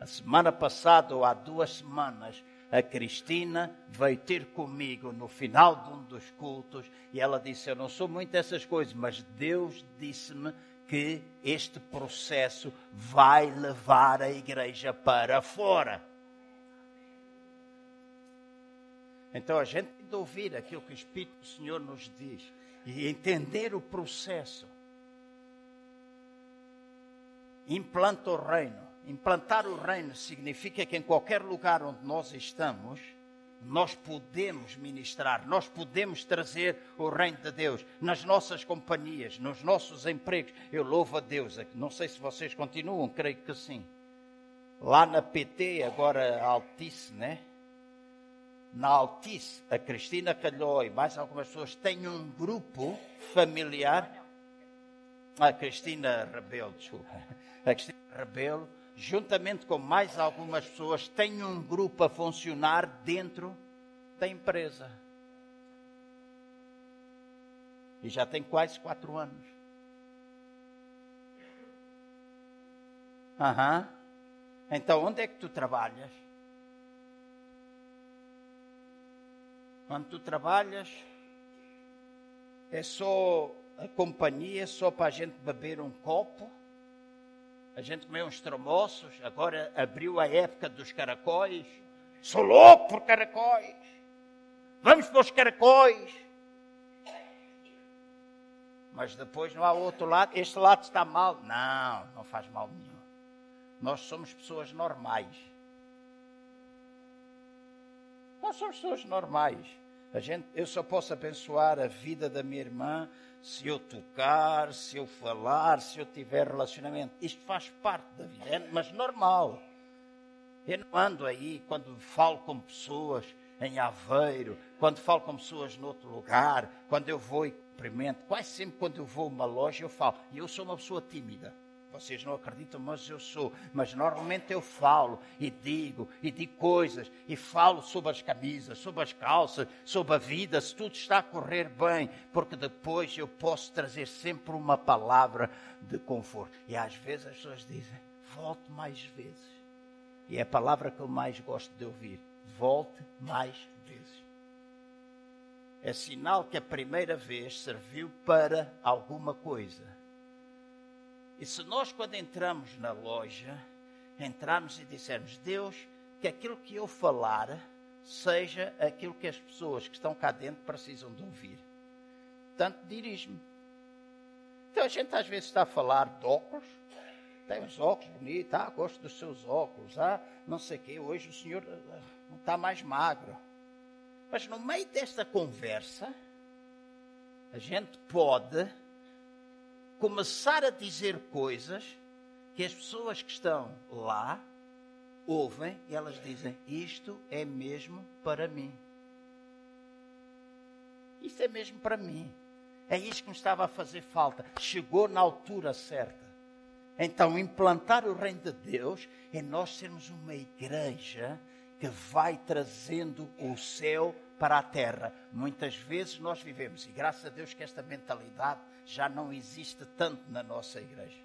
A semana passada, ou há duas semanas, a Cristina veio ter comigo no final de um dos cultos e ela disse: Eu não sou muito essas coisas, mas Deus disse-me que este processo vai levar a igreja para fora. Então a gente tem de ouvir aquilo que o Espírito do Senhor nos diz e entender o processo. Implanta o reino Implantar o reino significa que em qualquer lugar onde nós estamos, nós podemos ministrar, nós podemos trazer o reino de Deus nas nossas companhias, nos nossos empregos. Eu louvo a Deus. Não sei se vocês continuam, creio que sim. Lá na PT, agora Altice, né? Na Altice, a Cristina Calhó e mais algumas pessoas têm um grupo familiar. A Cristina Rebelo, desculpa. A Cristina Rebelo juntamente com mais algumas pessoas, tem um grupo a funcionar dentro da empresa. E já tem quase quatro anos. Uhum. Então, onde é que tu trabalhas? Quando tu trabalhas, é só a companhia, só para a gente beber um copo? A gente comeu uns tromoços, agora abriu a época dos caracóis. Sou louco por caracóis. Vamos para os caracóis. Mas depois não há outro lado. Este lado está mal. Não, não faz mal nenhum. Nós somos pessoas normais. Nós somos pessoas normais. A gente, eu só posso abençoar a vida da minha irmã se eu tocar, se eu falar, se eu tiver relacionamento. Isto faz parte da vida, é, mas normal. Eu não ando aí quando falo com pessoas em Aveiro, quando falo com pessoas noutro lugar, quando eu vou e cumprimento, quase sempre quando eu vou a uma loja eu falo. E eu sou uma pessoa tímida. Vocês não acreditam, mas eu sou. Mas normalmente eu falo e digo e digo coisas e falo sobre as camisas, sobre as calças, sobre a vida, se tudo está a correr bem, porque depois eu posso trazer sempre uma palavra de conforto. E às vezes as pessoas dizem: volte mais vezes. E é a palavra que eu mais gosto de ouvir: volte mais vezes. É sinal que a primeira vez serviu para alguma coisa e se nós, quando entramos na loja, entrarmos e dissermos, Deus, que aquilo que eu falar seja aquilo que as pessoas que estão cá dentro precisam de ouvir. Tanto dirige-me. Então a gente às vezes está a falar de óculos, tem uns óculos bonitos, ah, gosto dos seus óculos, ah, não sei o quê, hoje o senhor ah, não está mais magro. Mas no meio desta conversa, a gente pode começar a dizer coisas que as pessoas que estão lá ouvem e elas dizem: Isto é mesmo para mim. Isto é mesmo para mim. É isto que me estava a fazer falta. Chegou na altura certa. Então, implantar o reino de Deus é nós sermos uma igreja que vai trazendo o céu para a terra. Muitas vezes nós vivemos, e graças a Deus que esta mentalidade já não existe tanto na nossa igreja.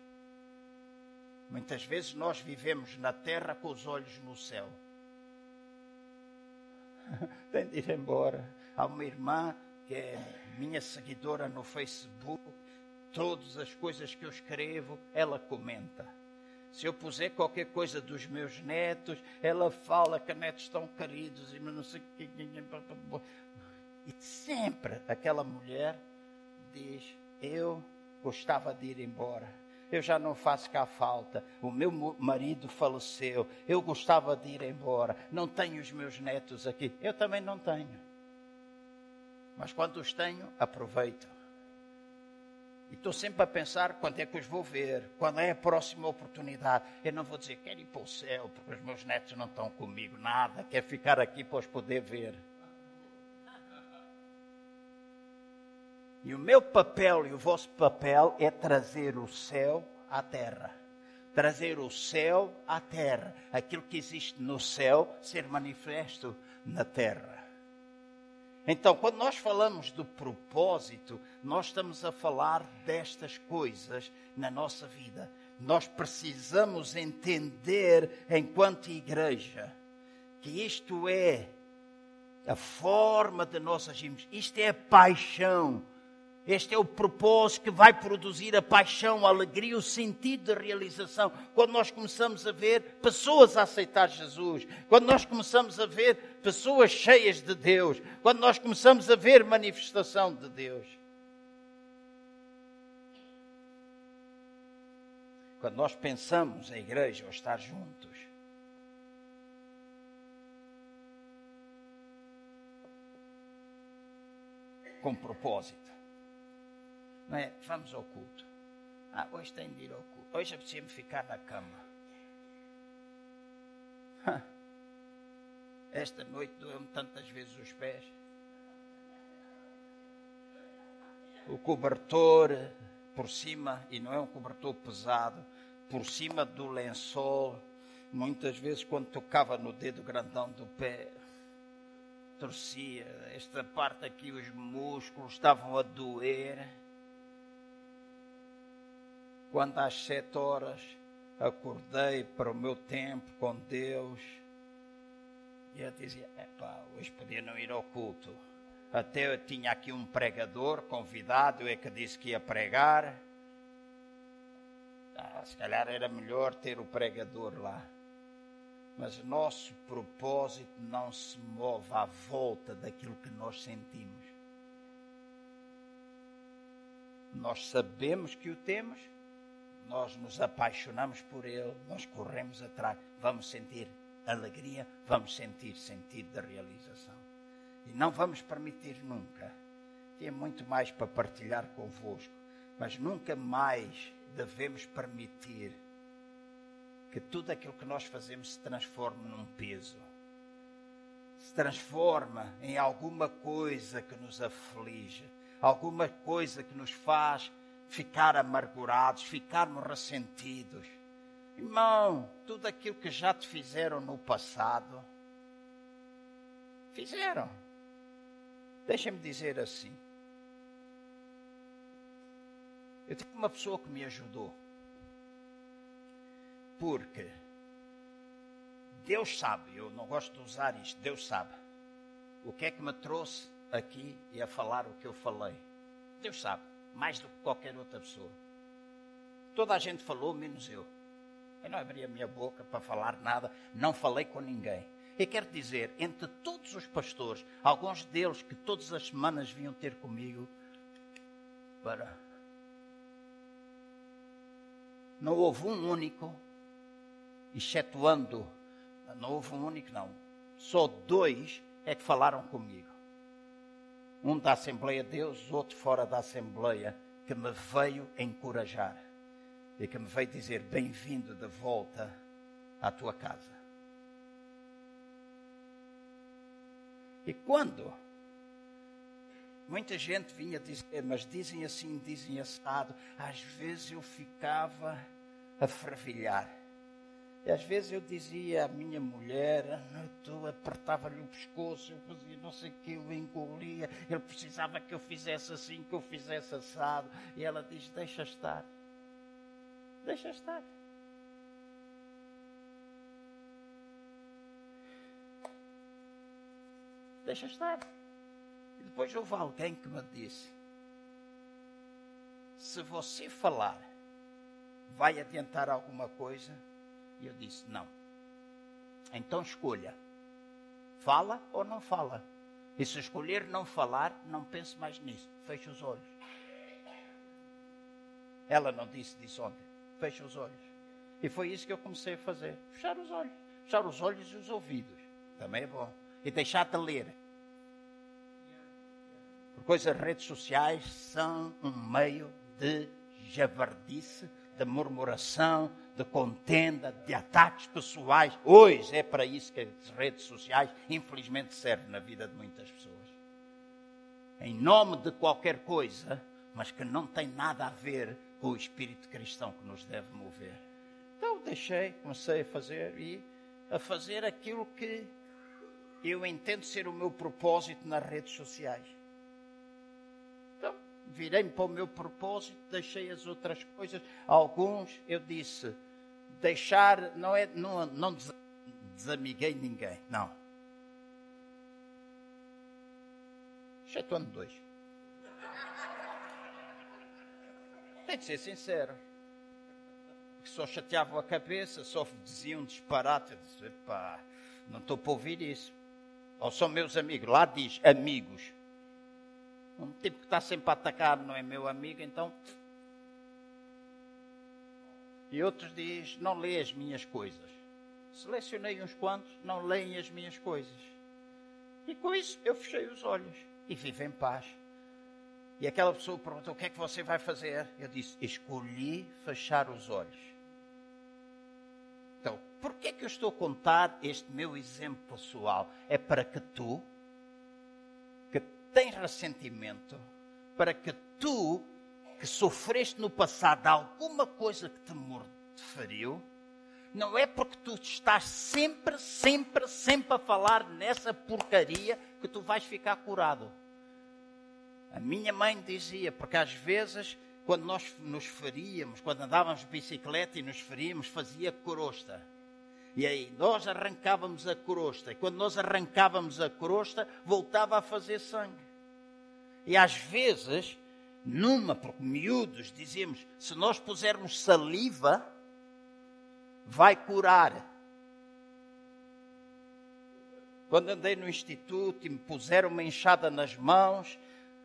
Muitas vezes nós vivemos na terra com os olhos no céu. Tem de ir embora. Há uma irmã que é minha seguidora no Facebook, todas as coisas que eu escrevo, ela comenta. Se eu puser qualquer coisa dos meus netos, ela fala que netos estão queridos e não sei o que. E sempre aquela mulher diz: Eu gostava de ir embora. Eu já não faço cá falta. O meu marido faleceu. Eu gostava de ir embora. Não tenho os meus netos aqui. Eu também não tenho. Mas quando os tenho, aproveito. E estou sempre a pensar quando é que os vou ver, quando é a próxima oportunidade. Eu não vou dizer, quero ir para o céu, porque os meus netos não estão comigo, nada, quero ficar aqui para os poder ver. E o meu papel e o vosso papel é trazer o céu à terra. Trazer o céu à terra. Aquilo que existe no céu ser manifesto na terra. Então, quando nós falamos do propósito, nós estamos a falar destas coisas na nossa vida. Nós precisamos entender, enquanto igreja, que isto é a forma de nós agirmos, isto é a paixão este é o propósito que vai produzir a paixão, a alegria, o sentido de realização. Quando nós começamos a ver pessoas a aceitar Jesus, quando nós começamos a ver pessoas cheias de Deus, quando nós começamos a ver manifestação de Deus. Quando nós pensamos em igreja ou estar juntos, com propósito. Não é? Vamos ao culto. Ah, hoje tem de ir ao culto. Hoje é me ficar na cama. Esta noite doeu-me tantas vezes os pés. O cobertor por cima, e não é um cobertor pesado, por cima do lençol, muitas vezes quando tocava no dedo grandão do pé, torcia. Esta parte aqui, os músculos estavam a doer quando às sete horas acordei para o meu tempo com Deus, eu dizia: epá, hoje podia não ir ao culto. Até eu tinha aqui um pregador convidado, é que disse que ia pregar. Ah, se calhar era melhor ter o pregador lá. Mas nosso propósito não se move à volta daquilo que nós sentimos. Nós sabemos que o temos, nós nos apaixonamos por Ele, nós corremos atrás, vamos sentir alegria, vamos sentir sentido de realização. E não vamos permitir nunca. Tinha muito mais para partilhar convosco, mas nunca mais devemos permitir que tudo aquilo que nós fazemos se transforme num peso. Se transforma em alguma coisa que nos aflige, alguma coisa que nos faz ficar amargurados, ficarmos ressentidos. Irmão, tudo aquilo que já te fizeram no passado, fizeram. Deixa-me dizer assim. Eu tive uma pessoa que me ajudou. Porque Deus sabe, eu não gosto de usar isto, Deus sabe. O que é que me trouxe aqui e a falar o que eu falei? Deus sabe mais do que qualquer outra pessoa. Toda a gente falou, menos eu. Eu não abri a minha boca para falar nada, não falei com ninguém. E quero dizer, entre todos os pastores, alguns deles que todas as semanas vinham ter comigo, para. Não houve um único, excetuando, não houve um único, não. Só dois é que falaram comigo um da Assembleia de Deus, outro fora da Assembleia, que me veio encorajar e que me veio dizer: Bem-vindo de volta à tua casa. E quando muita gente vinha dizer, mas dizem assim, dizem assado, às vezes eu ficava a fervilhar. E às vezes eu dizia à minha mulher, eu apertava-lhe o pescoço, eu fazia não sei o que, eu engolia, ele precisava que eu fizesse assim, que eu fizesse assado. E ela diz, deixa estar. Deixa estar. Deixa estar. E depois houve alguém que me disse: se você falar, vai adiantar alguma coisa? E eu disse: não. Então escolha. Fala ou não fala. E se escolher não falar, não pense mais nisso. Feche os olhos. Ela não disse disso ontem. Feche os olhos. E foi isso que eu comecei a fazer. Fechar os olhos. Fechar os olhos e os ouvidos. Também é bom. E deixar de ler. Porque as redes sociais são um meio de javardice, de murmuração, de contenda, de ataques pessoais. Hoje é para isso que as redes sociais, infelizmente, servem na vida de muitas pessoas. Em nome de qualquer coisa, mas que não tem nada a ver com o espírito cristão que nos deve mover. Então deixei, comecei a fazer e a fazer aquilo que eu entendo ser o meu propósito nas redes sociais. Então, virei-me para o meu propósito, deixei as outras coisas. Alguns eu disse, deixar, não é, não, não desamiguei ninguém, não. Excetuando dois. Tem de ser sincero. Porque só chateavam a cabeça, só diziam disparate. Eu disse, pá, não estou para ouvir isso. Ou são meus amigos. Lá diz amigos. Um tipo que está sempre a atacar não é meu amigo, então e outros diz, não lê as minhas coisas. Selecionei uns quantos, não leem as minhas coisas. E com isso eu fechei os olhos e vivo em paz. E aquela pessoa perguntou: O que é que você vai fazer? Eu disse: Escolhi fechar os olhos. Então, por que é que eu estou a contar este meu exemplo pessoal? É para que tu, que tens ressentimento, para que tu que sofreste no passado alguma coisa que te, feriu, não é porque tu estás sempre, sempre, sempre a falar nessa porcaria que tu vais ficar curado. A minha mãe dizia, porque às vezes, quando nós nos feríamos, quando andávamos de bicicleta e nos feríamos, fazia crosta. E aí nós arrancávamos a crosta. E quando nós arrancávamos a crosta, voltava a fazer sangue. E às vezes numa, porque miúdos, dizíamos, se nós pusermos saliva, vai curar. Quando andei no instituto e me puseram uma enxada nas mãos,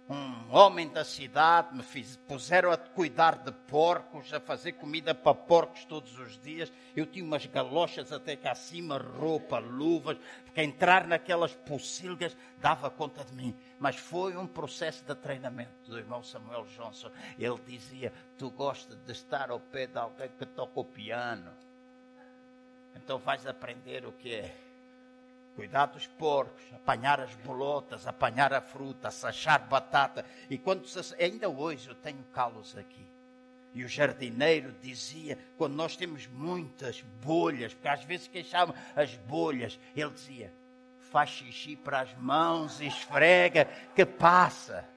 um homem da cidade me fiz, puseram a cuidar de porcos, a fazer comida para porcos todos os dias. Eu tinha umas galochas até cá acima, roupa, luvas, porque entrar naquelas pocilgas dava conta de mim. Mas foi um processo de treinamento do irmão Samuel Johnson. Ele dizia: Tu gostas de estar ao pé de alguém que toca o piano. Então vais aprender o que é cuidar dos porcos, apanhar as bolotas, apanhar a fruta, sachar batata. E quando ainda hoje eu tenho calos aqui. E o jardineiro dizia, quando nós temos muitas bolhas, porque às vezes queixavam as bolhas, ele dizia: faz xixi para as mãos, esfrega, que passa.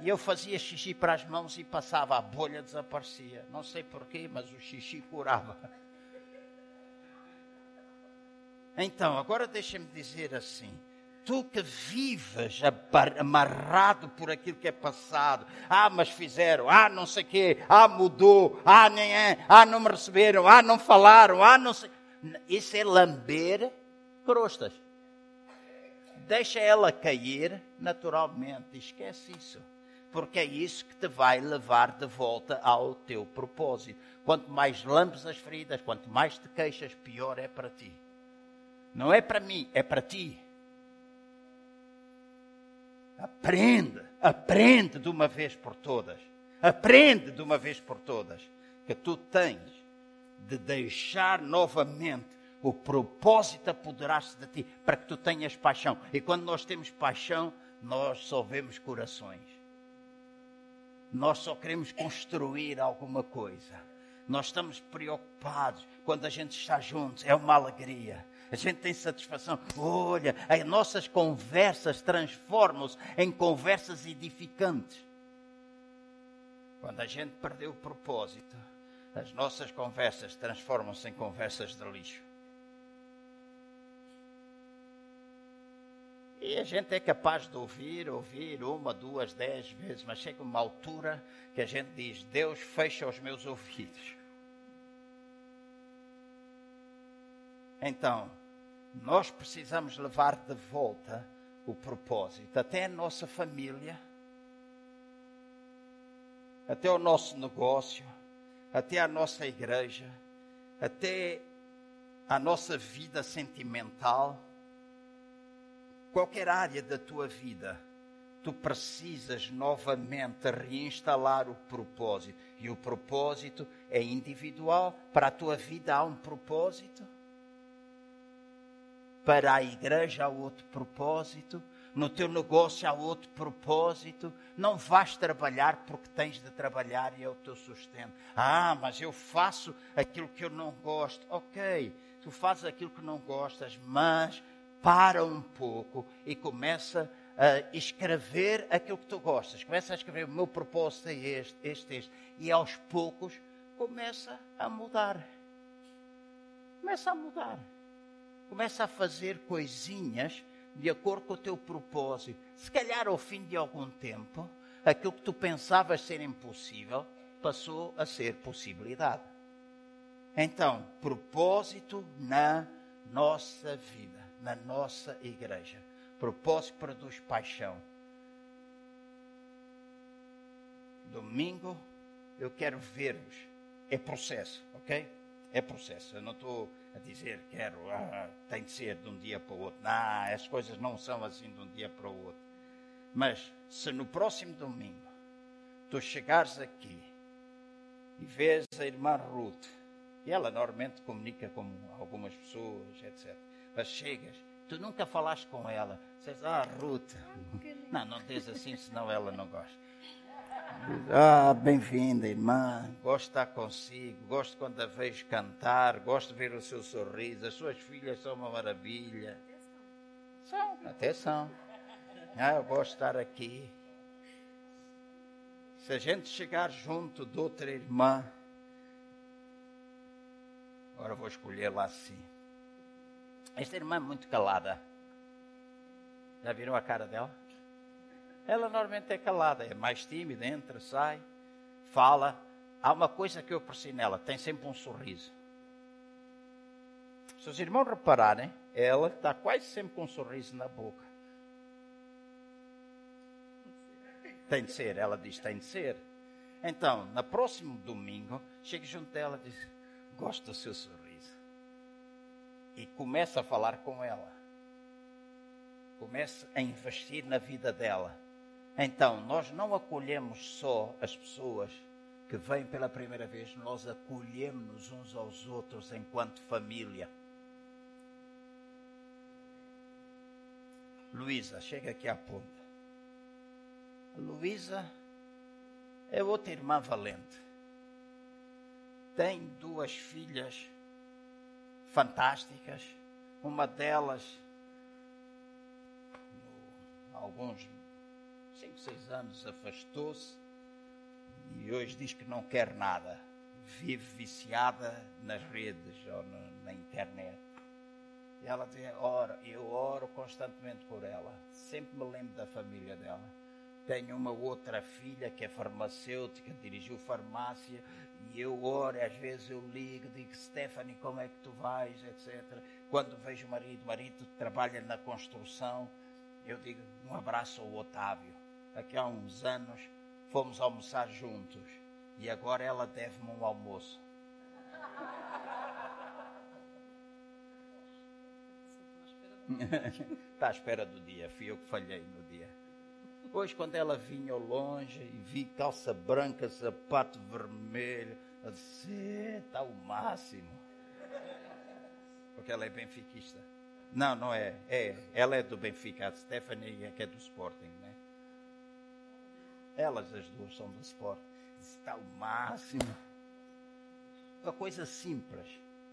E eu fazia xixi para as mãos e passava, a bolha desaparecia. Não sei porquê, mas o xixi curava. Então, agora deixa-me dizer assim: tu que vives amarrado por aquilo que é passado, ah, mas fizeram, ah, não sei o quê, ah, mudou, ah, nem é, ah, não me receberam, ah, não falaram, ah, não sei. Isso é lamber crostas. Deixa ela cair naturalmente, esquece isso. Porque é isso que te vai levar de volta ao teu propósito. Quanto mais lambes as feridas, quanto mais te queixas, pior é para ti. Não é para mim, é para ti. Aprenda, aprende de uma vez por todas. Aprende de uma vez por todas que tu tens de deixar novamente O propósito apoderar-se de ti para que tu tenhas paixão. E quando nós temos paixão, nós só vemos corações. Nós só queremos construir alguma coisa. Nós estamos preocupados quando a gente está juntos, é uma alegria. A gente tem satisfação. Olha, as nossas conversas transformam-se em conversas edificantes. Quando a gente perdeu o propósito, as nossas conversas transformam-se em conversas de lixo. E a gente é capaz de ouvir, ouvir uma, duas, dez vezes, mas chega uma altura que a gente diz: Deus fecha os meus ouvidos. Então, nós precisamos levar de volta o propósito, até a nossa família, até o nosso negócio, até a nossa igreja, até a nossa vida sentimental, qualquer área da tua vida, tu precisas novamente reinstalar o propósito. E o propósito é individual. Para a tua vida há um propósito. Para a igreja há outro propósito no teu negócio há outro propósito. Não vais trabalhar porque tens de trabalhar e é o teu sustento. Ah, mas eu faço aquilo que eu não gosto. Ok, tu fazes aquilo que não gostas, mas para um pouco e começa a escrever aquilo que tu gostas. Começa a escrever: o meu propósito é este, este, este. E aos poucos começa a mudar. Começa a mudar. Começa a fazer coisinhas de acordo com o teu propósito. Se calhar ao fim de algum tempo, aquilo que tu pensavas ser impossível passou a ser possibilidade. Então, propósito na nossa vida, na nossa igreja. Propósito produz paixão. Domingo, eu quero ver-vos. É processo, ok? É processo. Eu não estou a dizer quero, ah, tem de ser de um dia para o outro. Não, as coisas não são assim de um dia para o outro. Mas se no próximo domingo tu chegares aqui e vês a irmã Ruth, e ela normalmente comunica com algumas pessoas, etc. Mas chegas, tu nunca falaste com ela, dizes, ah, Ruth. Não, não diz assim, senão ela não gosta. Ah, bem-vinda, irmã. Gosto de estar consigo. Gosto quando a vejo cantar. Gosto de ver o seu sorriso. As suas filhas são uma maravilha. São, até são. Ah, eu gosto de estar aqui. Se a gente chegar junto de outra irmã, agora vou escolher lá assim. Esta irmã é muito calada. Já viram a cara dela? Ela normalmente é calada, é mais tímida, entra, sai, fala. Há uma coisa que eu aprecio nela, tem sempre um sorriso. Se os irmãos repararem, ela está quase sempre com um sorriso na boca. Tem de ser, ela diz, tem de ser. Então, no próximo domingo, chega junto dela e diz: Gosto do seu sorriso. E começa a falar com ela. Começa a investir na vida dela. Então, nós não acolhemos só as pessoas que vêm pela primeira vez, nós acolhemos uns aos outros enquanto família. Luísa, chega aqui à ponta. Luísa é outra irmã valente. Tem duas filhas fantásticas. Uma delas, alguns cinco, seis anos afastou-se e hoje diz que não quer nada. Vive viciada nas redes ou na, na internet. E ela diz, ora, eu oro constantemente por ela. Sempre me lembro da família dela. Tenho uma outra filha que é farmacêutica, dirigiu farmácia, e eu oro, às vezes eu ligo, digo, Stephanie, como é que tu vais, etc. Quando vejo o marido, o marido trabalha na construção, eu digo, um abraço ao Otávio aqui há uns anos, fomos almoçar juntos e agora ela deve-me um almoço. Está à espera do dia, fui eu que falhei no dia. Hoje, quando ela vinha ao longe e vi calça branca, sapato vermelho, eu disse: está o máximo. porque ela é benfiquista. Não, não é. É, ela é do Benfica, a Stephanie é que é do Sporting? Elas as duas são do Sporting. Está o máximo. Uma coisa simples.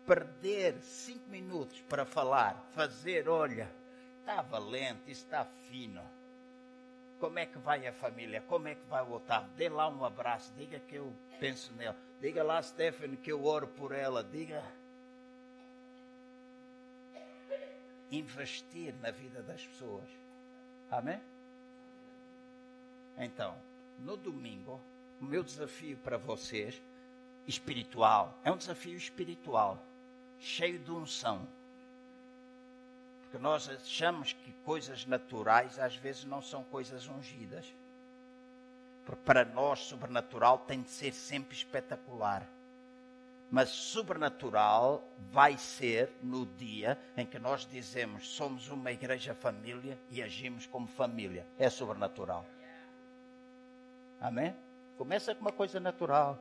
Perder cinco minutos para falar, fazer, olha, está valente, está fino. Como é que vai a família? Como é que vai o Otávio? Dê lá um abraço, diga que eu penso nela. Diga lá, Stephanie, que eu oro por ela. Diga investir na vida das pessoas. Amém? Então, no domingo, o meu desafio para vocês, espiritual, é um desafio espiritual, cheio de unção. Porque nós achamos que coisas naturais às vezes não são coisas ungidas. Porque para nós, sobrenatural tem de ser sempre espetacular mas sobrenatural vai ser no dia em que nós dizemos somos uma igreja família e agimos como família. É sobrenatural. Amém? Começa com uma coisa natural.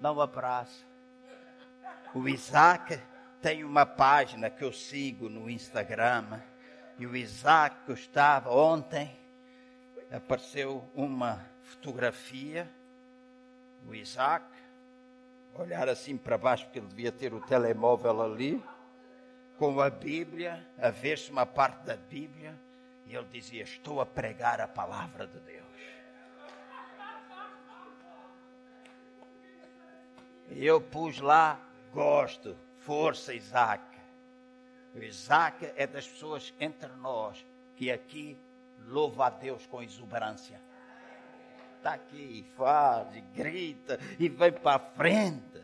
Dá um abraço. O Isaac tem uma página que eu sigo no Instagram. E o Isaac estava ontem, apareceu uma fotografia. O Isaac olhar assim para baixo, porque ele devia ter o telemóvel ali, com a Bíblia, a ver-se uma parte da Bíblia, e ele dizia: Estou a pregar a palavra de Deus. Eu pus lá: Gosto, força, Isaac. O Isaac é das pessoas entre nós que aqui louva a Deus com exuberância está aqui, faz, e grita, e vai para frente.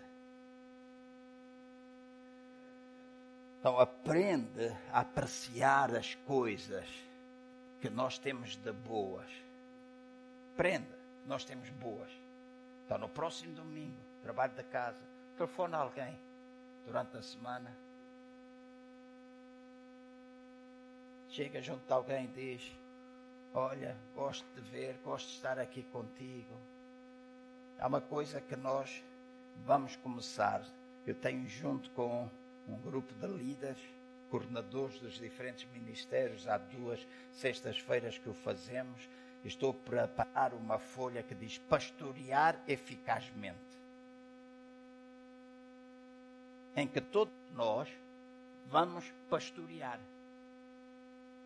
Então aprende a apreciar as coisas que nós temos de boas. Aprenda nós temos boas. Então no próximo domingo, trabalho da casa, telefone a alguém durante a semana. Chega junto a alguém e diz: Olha, gosto de ver, gosto de estar aqui contigo. Há uma coisa que nós vamos começar. Eu tenho junto com um grupo de líderes, coordenadores dos diferentes ministérios, há duas sextas-feiras que o fazemos. Estou a preparar uma folha que diz pastorear eficazmente. Em que todos nós vamos pastorear.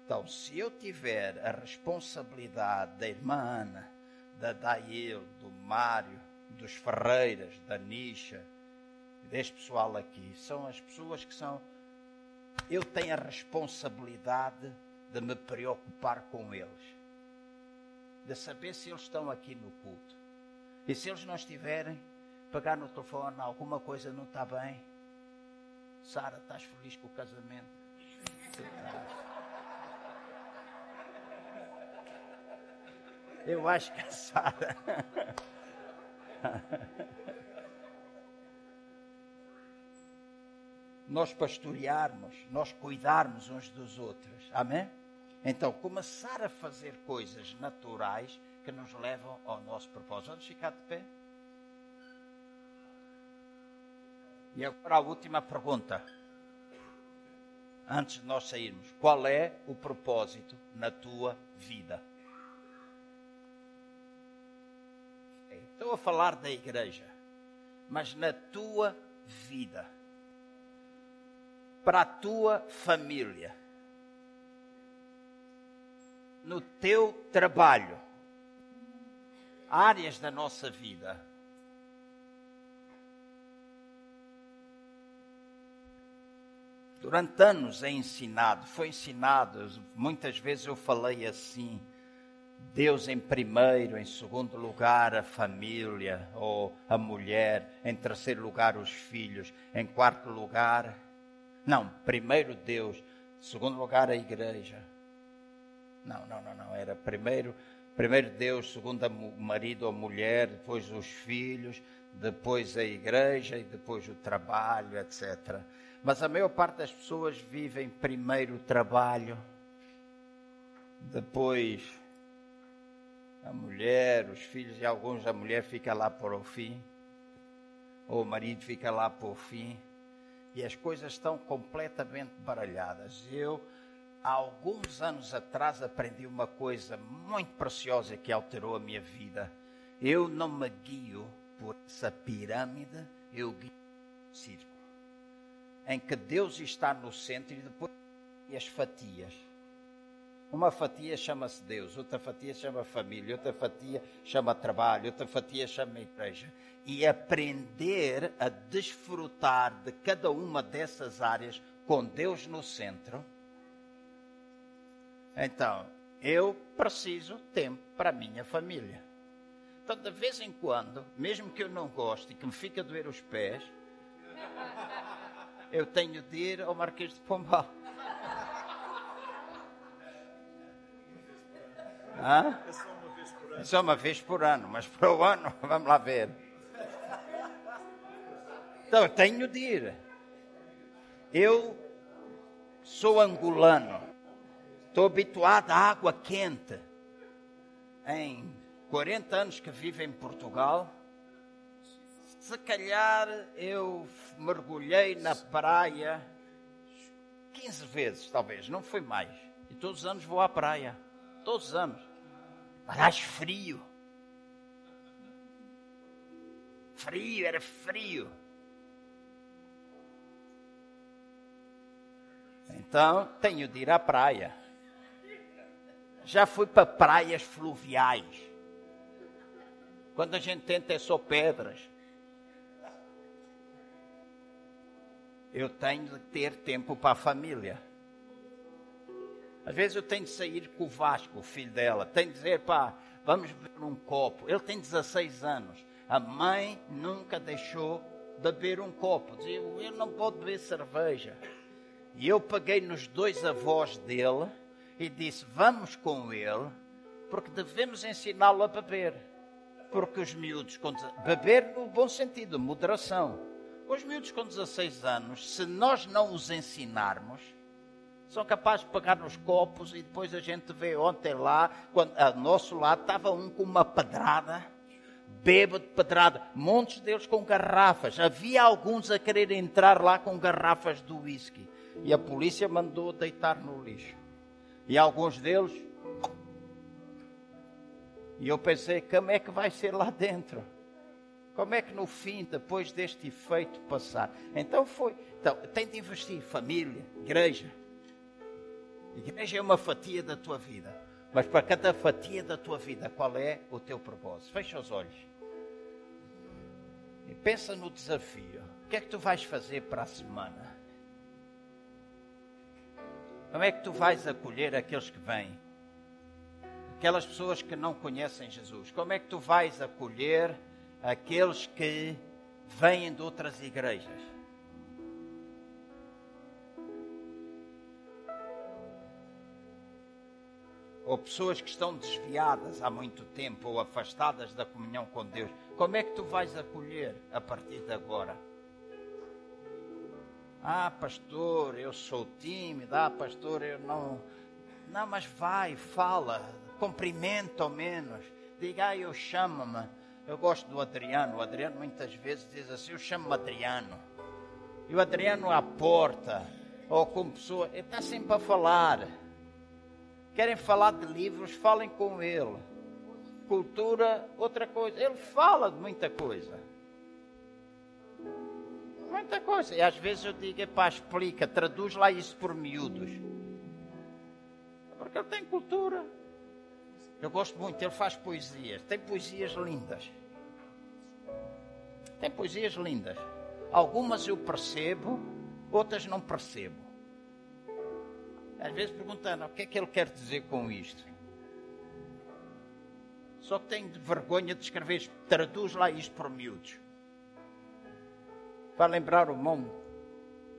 Então, se eu tiver a responsabilidade da irmã Ana, da Dail, do Mário, dos Ferreiras, da Nisha, deste pessoal aqui, são as pessoas que são. Eu tenho a responsabilidade de me preocupar com eles, de saber se eles estão aqui no culto. E se eles não estiverem, pegar no telefone, alguma coisa não está bem. Sara, estás feliz com o casamento? Eu acho que a Sara. nós pastorearmos, nós cuidarmos uns dos outros. Amém? Então, começar a fazer coisas naturais que nos levam ao nosso propósito. Vamos ficar de pé? E agora a última pergunta. Antes de nós sairmos, qual é o propósito na tua vida? Estou a falar da igreja, mas na tua vida, para a tua família, no teu trabalho, áreas da nossa vida. Durante anos é ensinado, foi ensinado, muitas vezes eu falei assim, Deus em primeiro, em segundo lugar a família ou a mulher, em terceiro lugar os filhos, em quarto lugar. Não, primeiro Deus, segundo lugar a igreja. Não, não, não, não, era primeiro, primeiro Deus, segundo o marido ou mulher, depois os filhos, depois a igreja e depois o trabalho, etc. Mas a maior parte das pessoas vivem primeiro o trabalho, depois a mulher, os filhos e alguns, a mulher fica lá por o fim, ou o marido fica lá por o fim, e as coisas estão completamente baralhadas. Eu, há alguns anos atrás, aprendi uma coisa muito preciosa que alterou a minha vida. Eu não me guio por essa pirâmide, eu guio por círculo, em que Deus está no centro e depois as fatias. Uma fatia chama-se Deus, outra fatia chama família, outra fatia chama trabalho, outra fatia chama igreja. E aprender a desfrutar de cada uma dessas áreas com Deus no centro. Então, eu preciso tempo para a minha família. Então, de vez em quando, mesmo que eu não goste e que me fique a doer os pés, eu tenho de ir ao Marquês de Pombal. Hã? É só uma vez por ano. Só uma vez por ano, mas para o ano, vamos lá ver. Então, eu tenho de ir. Eu sou angolano. Estou habituado à água quente. Em 40 anos que vivo em Portugal, se calhar eu mergulhei na praia 15 vezes, talvez, não foi mais. E todos os anos vou à praia. Todos os anos. Mas frio. Frio, era frio. Então, tenho de ir à praia. Já fui para praias fluviais. Quando a gente tenta é só pedras. Eu tenho de ter tempo para a família. Às vezes eu tenho de sair com o Vasco, o filho dela. Tenho de dizer, pá, vamos beber um copo. Ele tem 16 anos. A mãe nunca deixou beber um copo. Dizia, ele não pode beber cerveja. E eu peguei nos dois avós dele e disse, vamos com ele, porque devemos ensiná-lo a beber. Porque os miúdos, beber no bom sentido, moderação. Os miúdos com 16 anos, se nós não os ensinarmos, são capazes de pegar nos copos e depois a gente vê ontem lá, quando, ao nosso lado, estava um com uma pedrada, bêbado de pedrada, montes deles com garrafas. Havia alguns a querer entrar lá com garrafas do whisky. E a polícia mandou deitar no lixo. E alguns deles. E eu pensei, como é que vai ser lá dentro? Como é que no fim, depois deste efeito passar? Então foi. Então, tem de investir família, igreja, Igreja é uma fatia da tua vida. Mas para cada fatia da tua vida, qual é o teu propósito? Fecha os olhos. E pensa no desafio. O que é que tu vais fazer para a semana? Como é que tu vais acolher aqueles que vêm? Aquelas pessoas que não conhecem Jesus. Como é que tu vais acolher aqueles que vêm de outras igrejas? ou pessoas que estão desviadas há muito tempo ou afastadas da comunhão com Deus, como é que tu vais acolher a partir de agora? Ah, pastor, eu sou tímido. Ah, pastor, eu não. Não, mas vai, fala, cumprimenta ao menos. Diga, ah, eu chamo-me. Eu gosto do Adriano. O Adriano muitas vezes diz assim: eu chamo-me Adriano. E o Adriano à porta, ou como pessoa, ele está sempre a falar Querem falar de livros, falem com ele. Cultura, outra coisa. Ele fala de muita coisa. Muita coisa. E às vezes eu digo, epá, explica, traduz lá isso por miúdos. Porque ele tem cultura. Eu gosto muito, ele faz poesias. Tem poesias lindas. Tem poesias lindas. Algumas eu percebo, outras não percebo. Às vezes perguntando o que é que ele quer dizer com isto. Só que tenho vergonha de escrever, traduz lá isto por miúdos. Para lembrar o irmão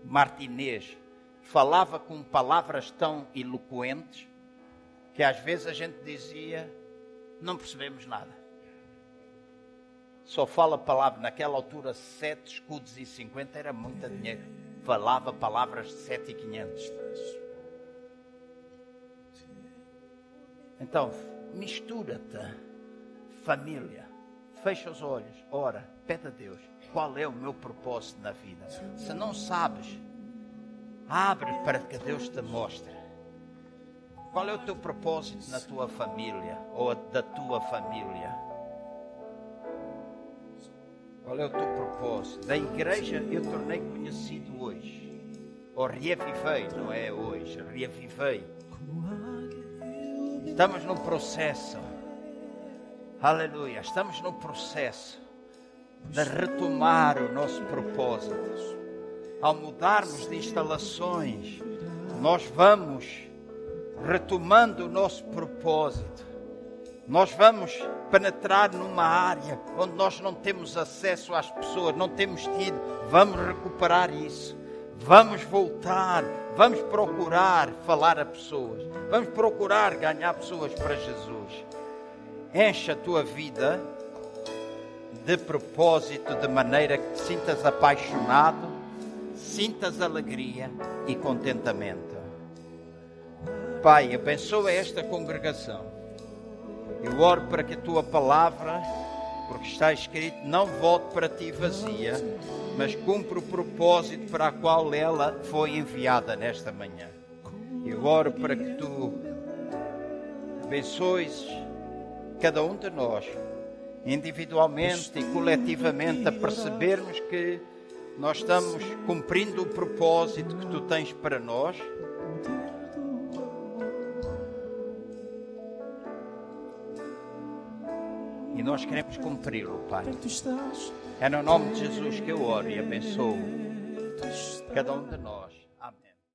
Martinez, falava com palavras tão eloquentes que às vezes a gente dizia, não percebemos nada. Só fala palavra, naquela altura, sete escudos e cinquenta era muito dinheiro. Falava palavras de sete e quinhentos. Então, mistura-te. Família, fecha os olhos, ora, pede a Deus qual é o meu propósito na vida. Se não sabes, abre para que Deus te mostre. Qual é o teu propósito na tua família ou da tua família? Qual é o teu propósito? Da igreja eu tornei conhecido hoje. Ou reavivei, não é hoje, reavivei. Estamos num processo. Aleluia. Estamos num processo de retomar o nosso propósito. Ao mudarmos de instalações, nós vamos retomando o nosso propósito. Nós vamos penetrar numa área onde nós não temos acesso às pessoas, não temos tido. Vamos recuperar isso. Vamos voltar, vamos procurar falar a pessoas, vamos procurar ganhar pessoas para Jesus. Enche a tua vida de propósito, de maneira que te sintas apaixonado, sintas alegria e contentamento. Pai, abençoa esta congregação. Eu oro para que a tua palavra, porque está escrito, não volte para ti vazia, mas cumpra o propósito para a qual ela foi enviada nesta manhã. Eu oro para que tu abençoes cada um de nós, individualmente e coletivamente, a percebermos que nós estamos cumprindo o propósito que tu tens para nós E nós queremos cumpri-lo, Pai. É no nome de Jesus que eu oro e abençoo cada um de nós.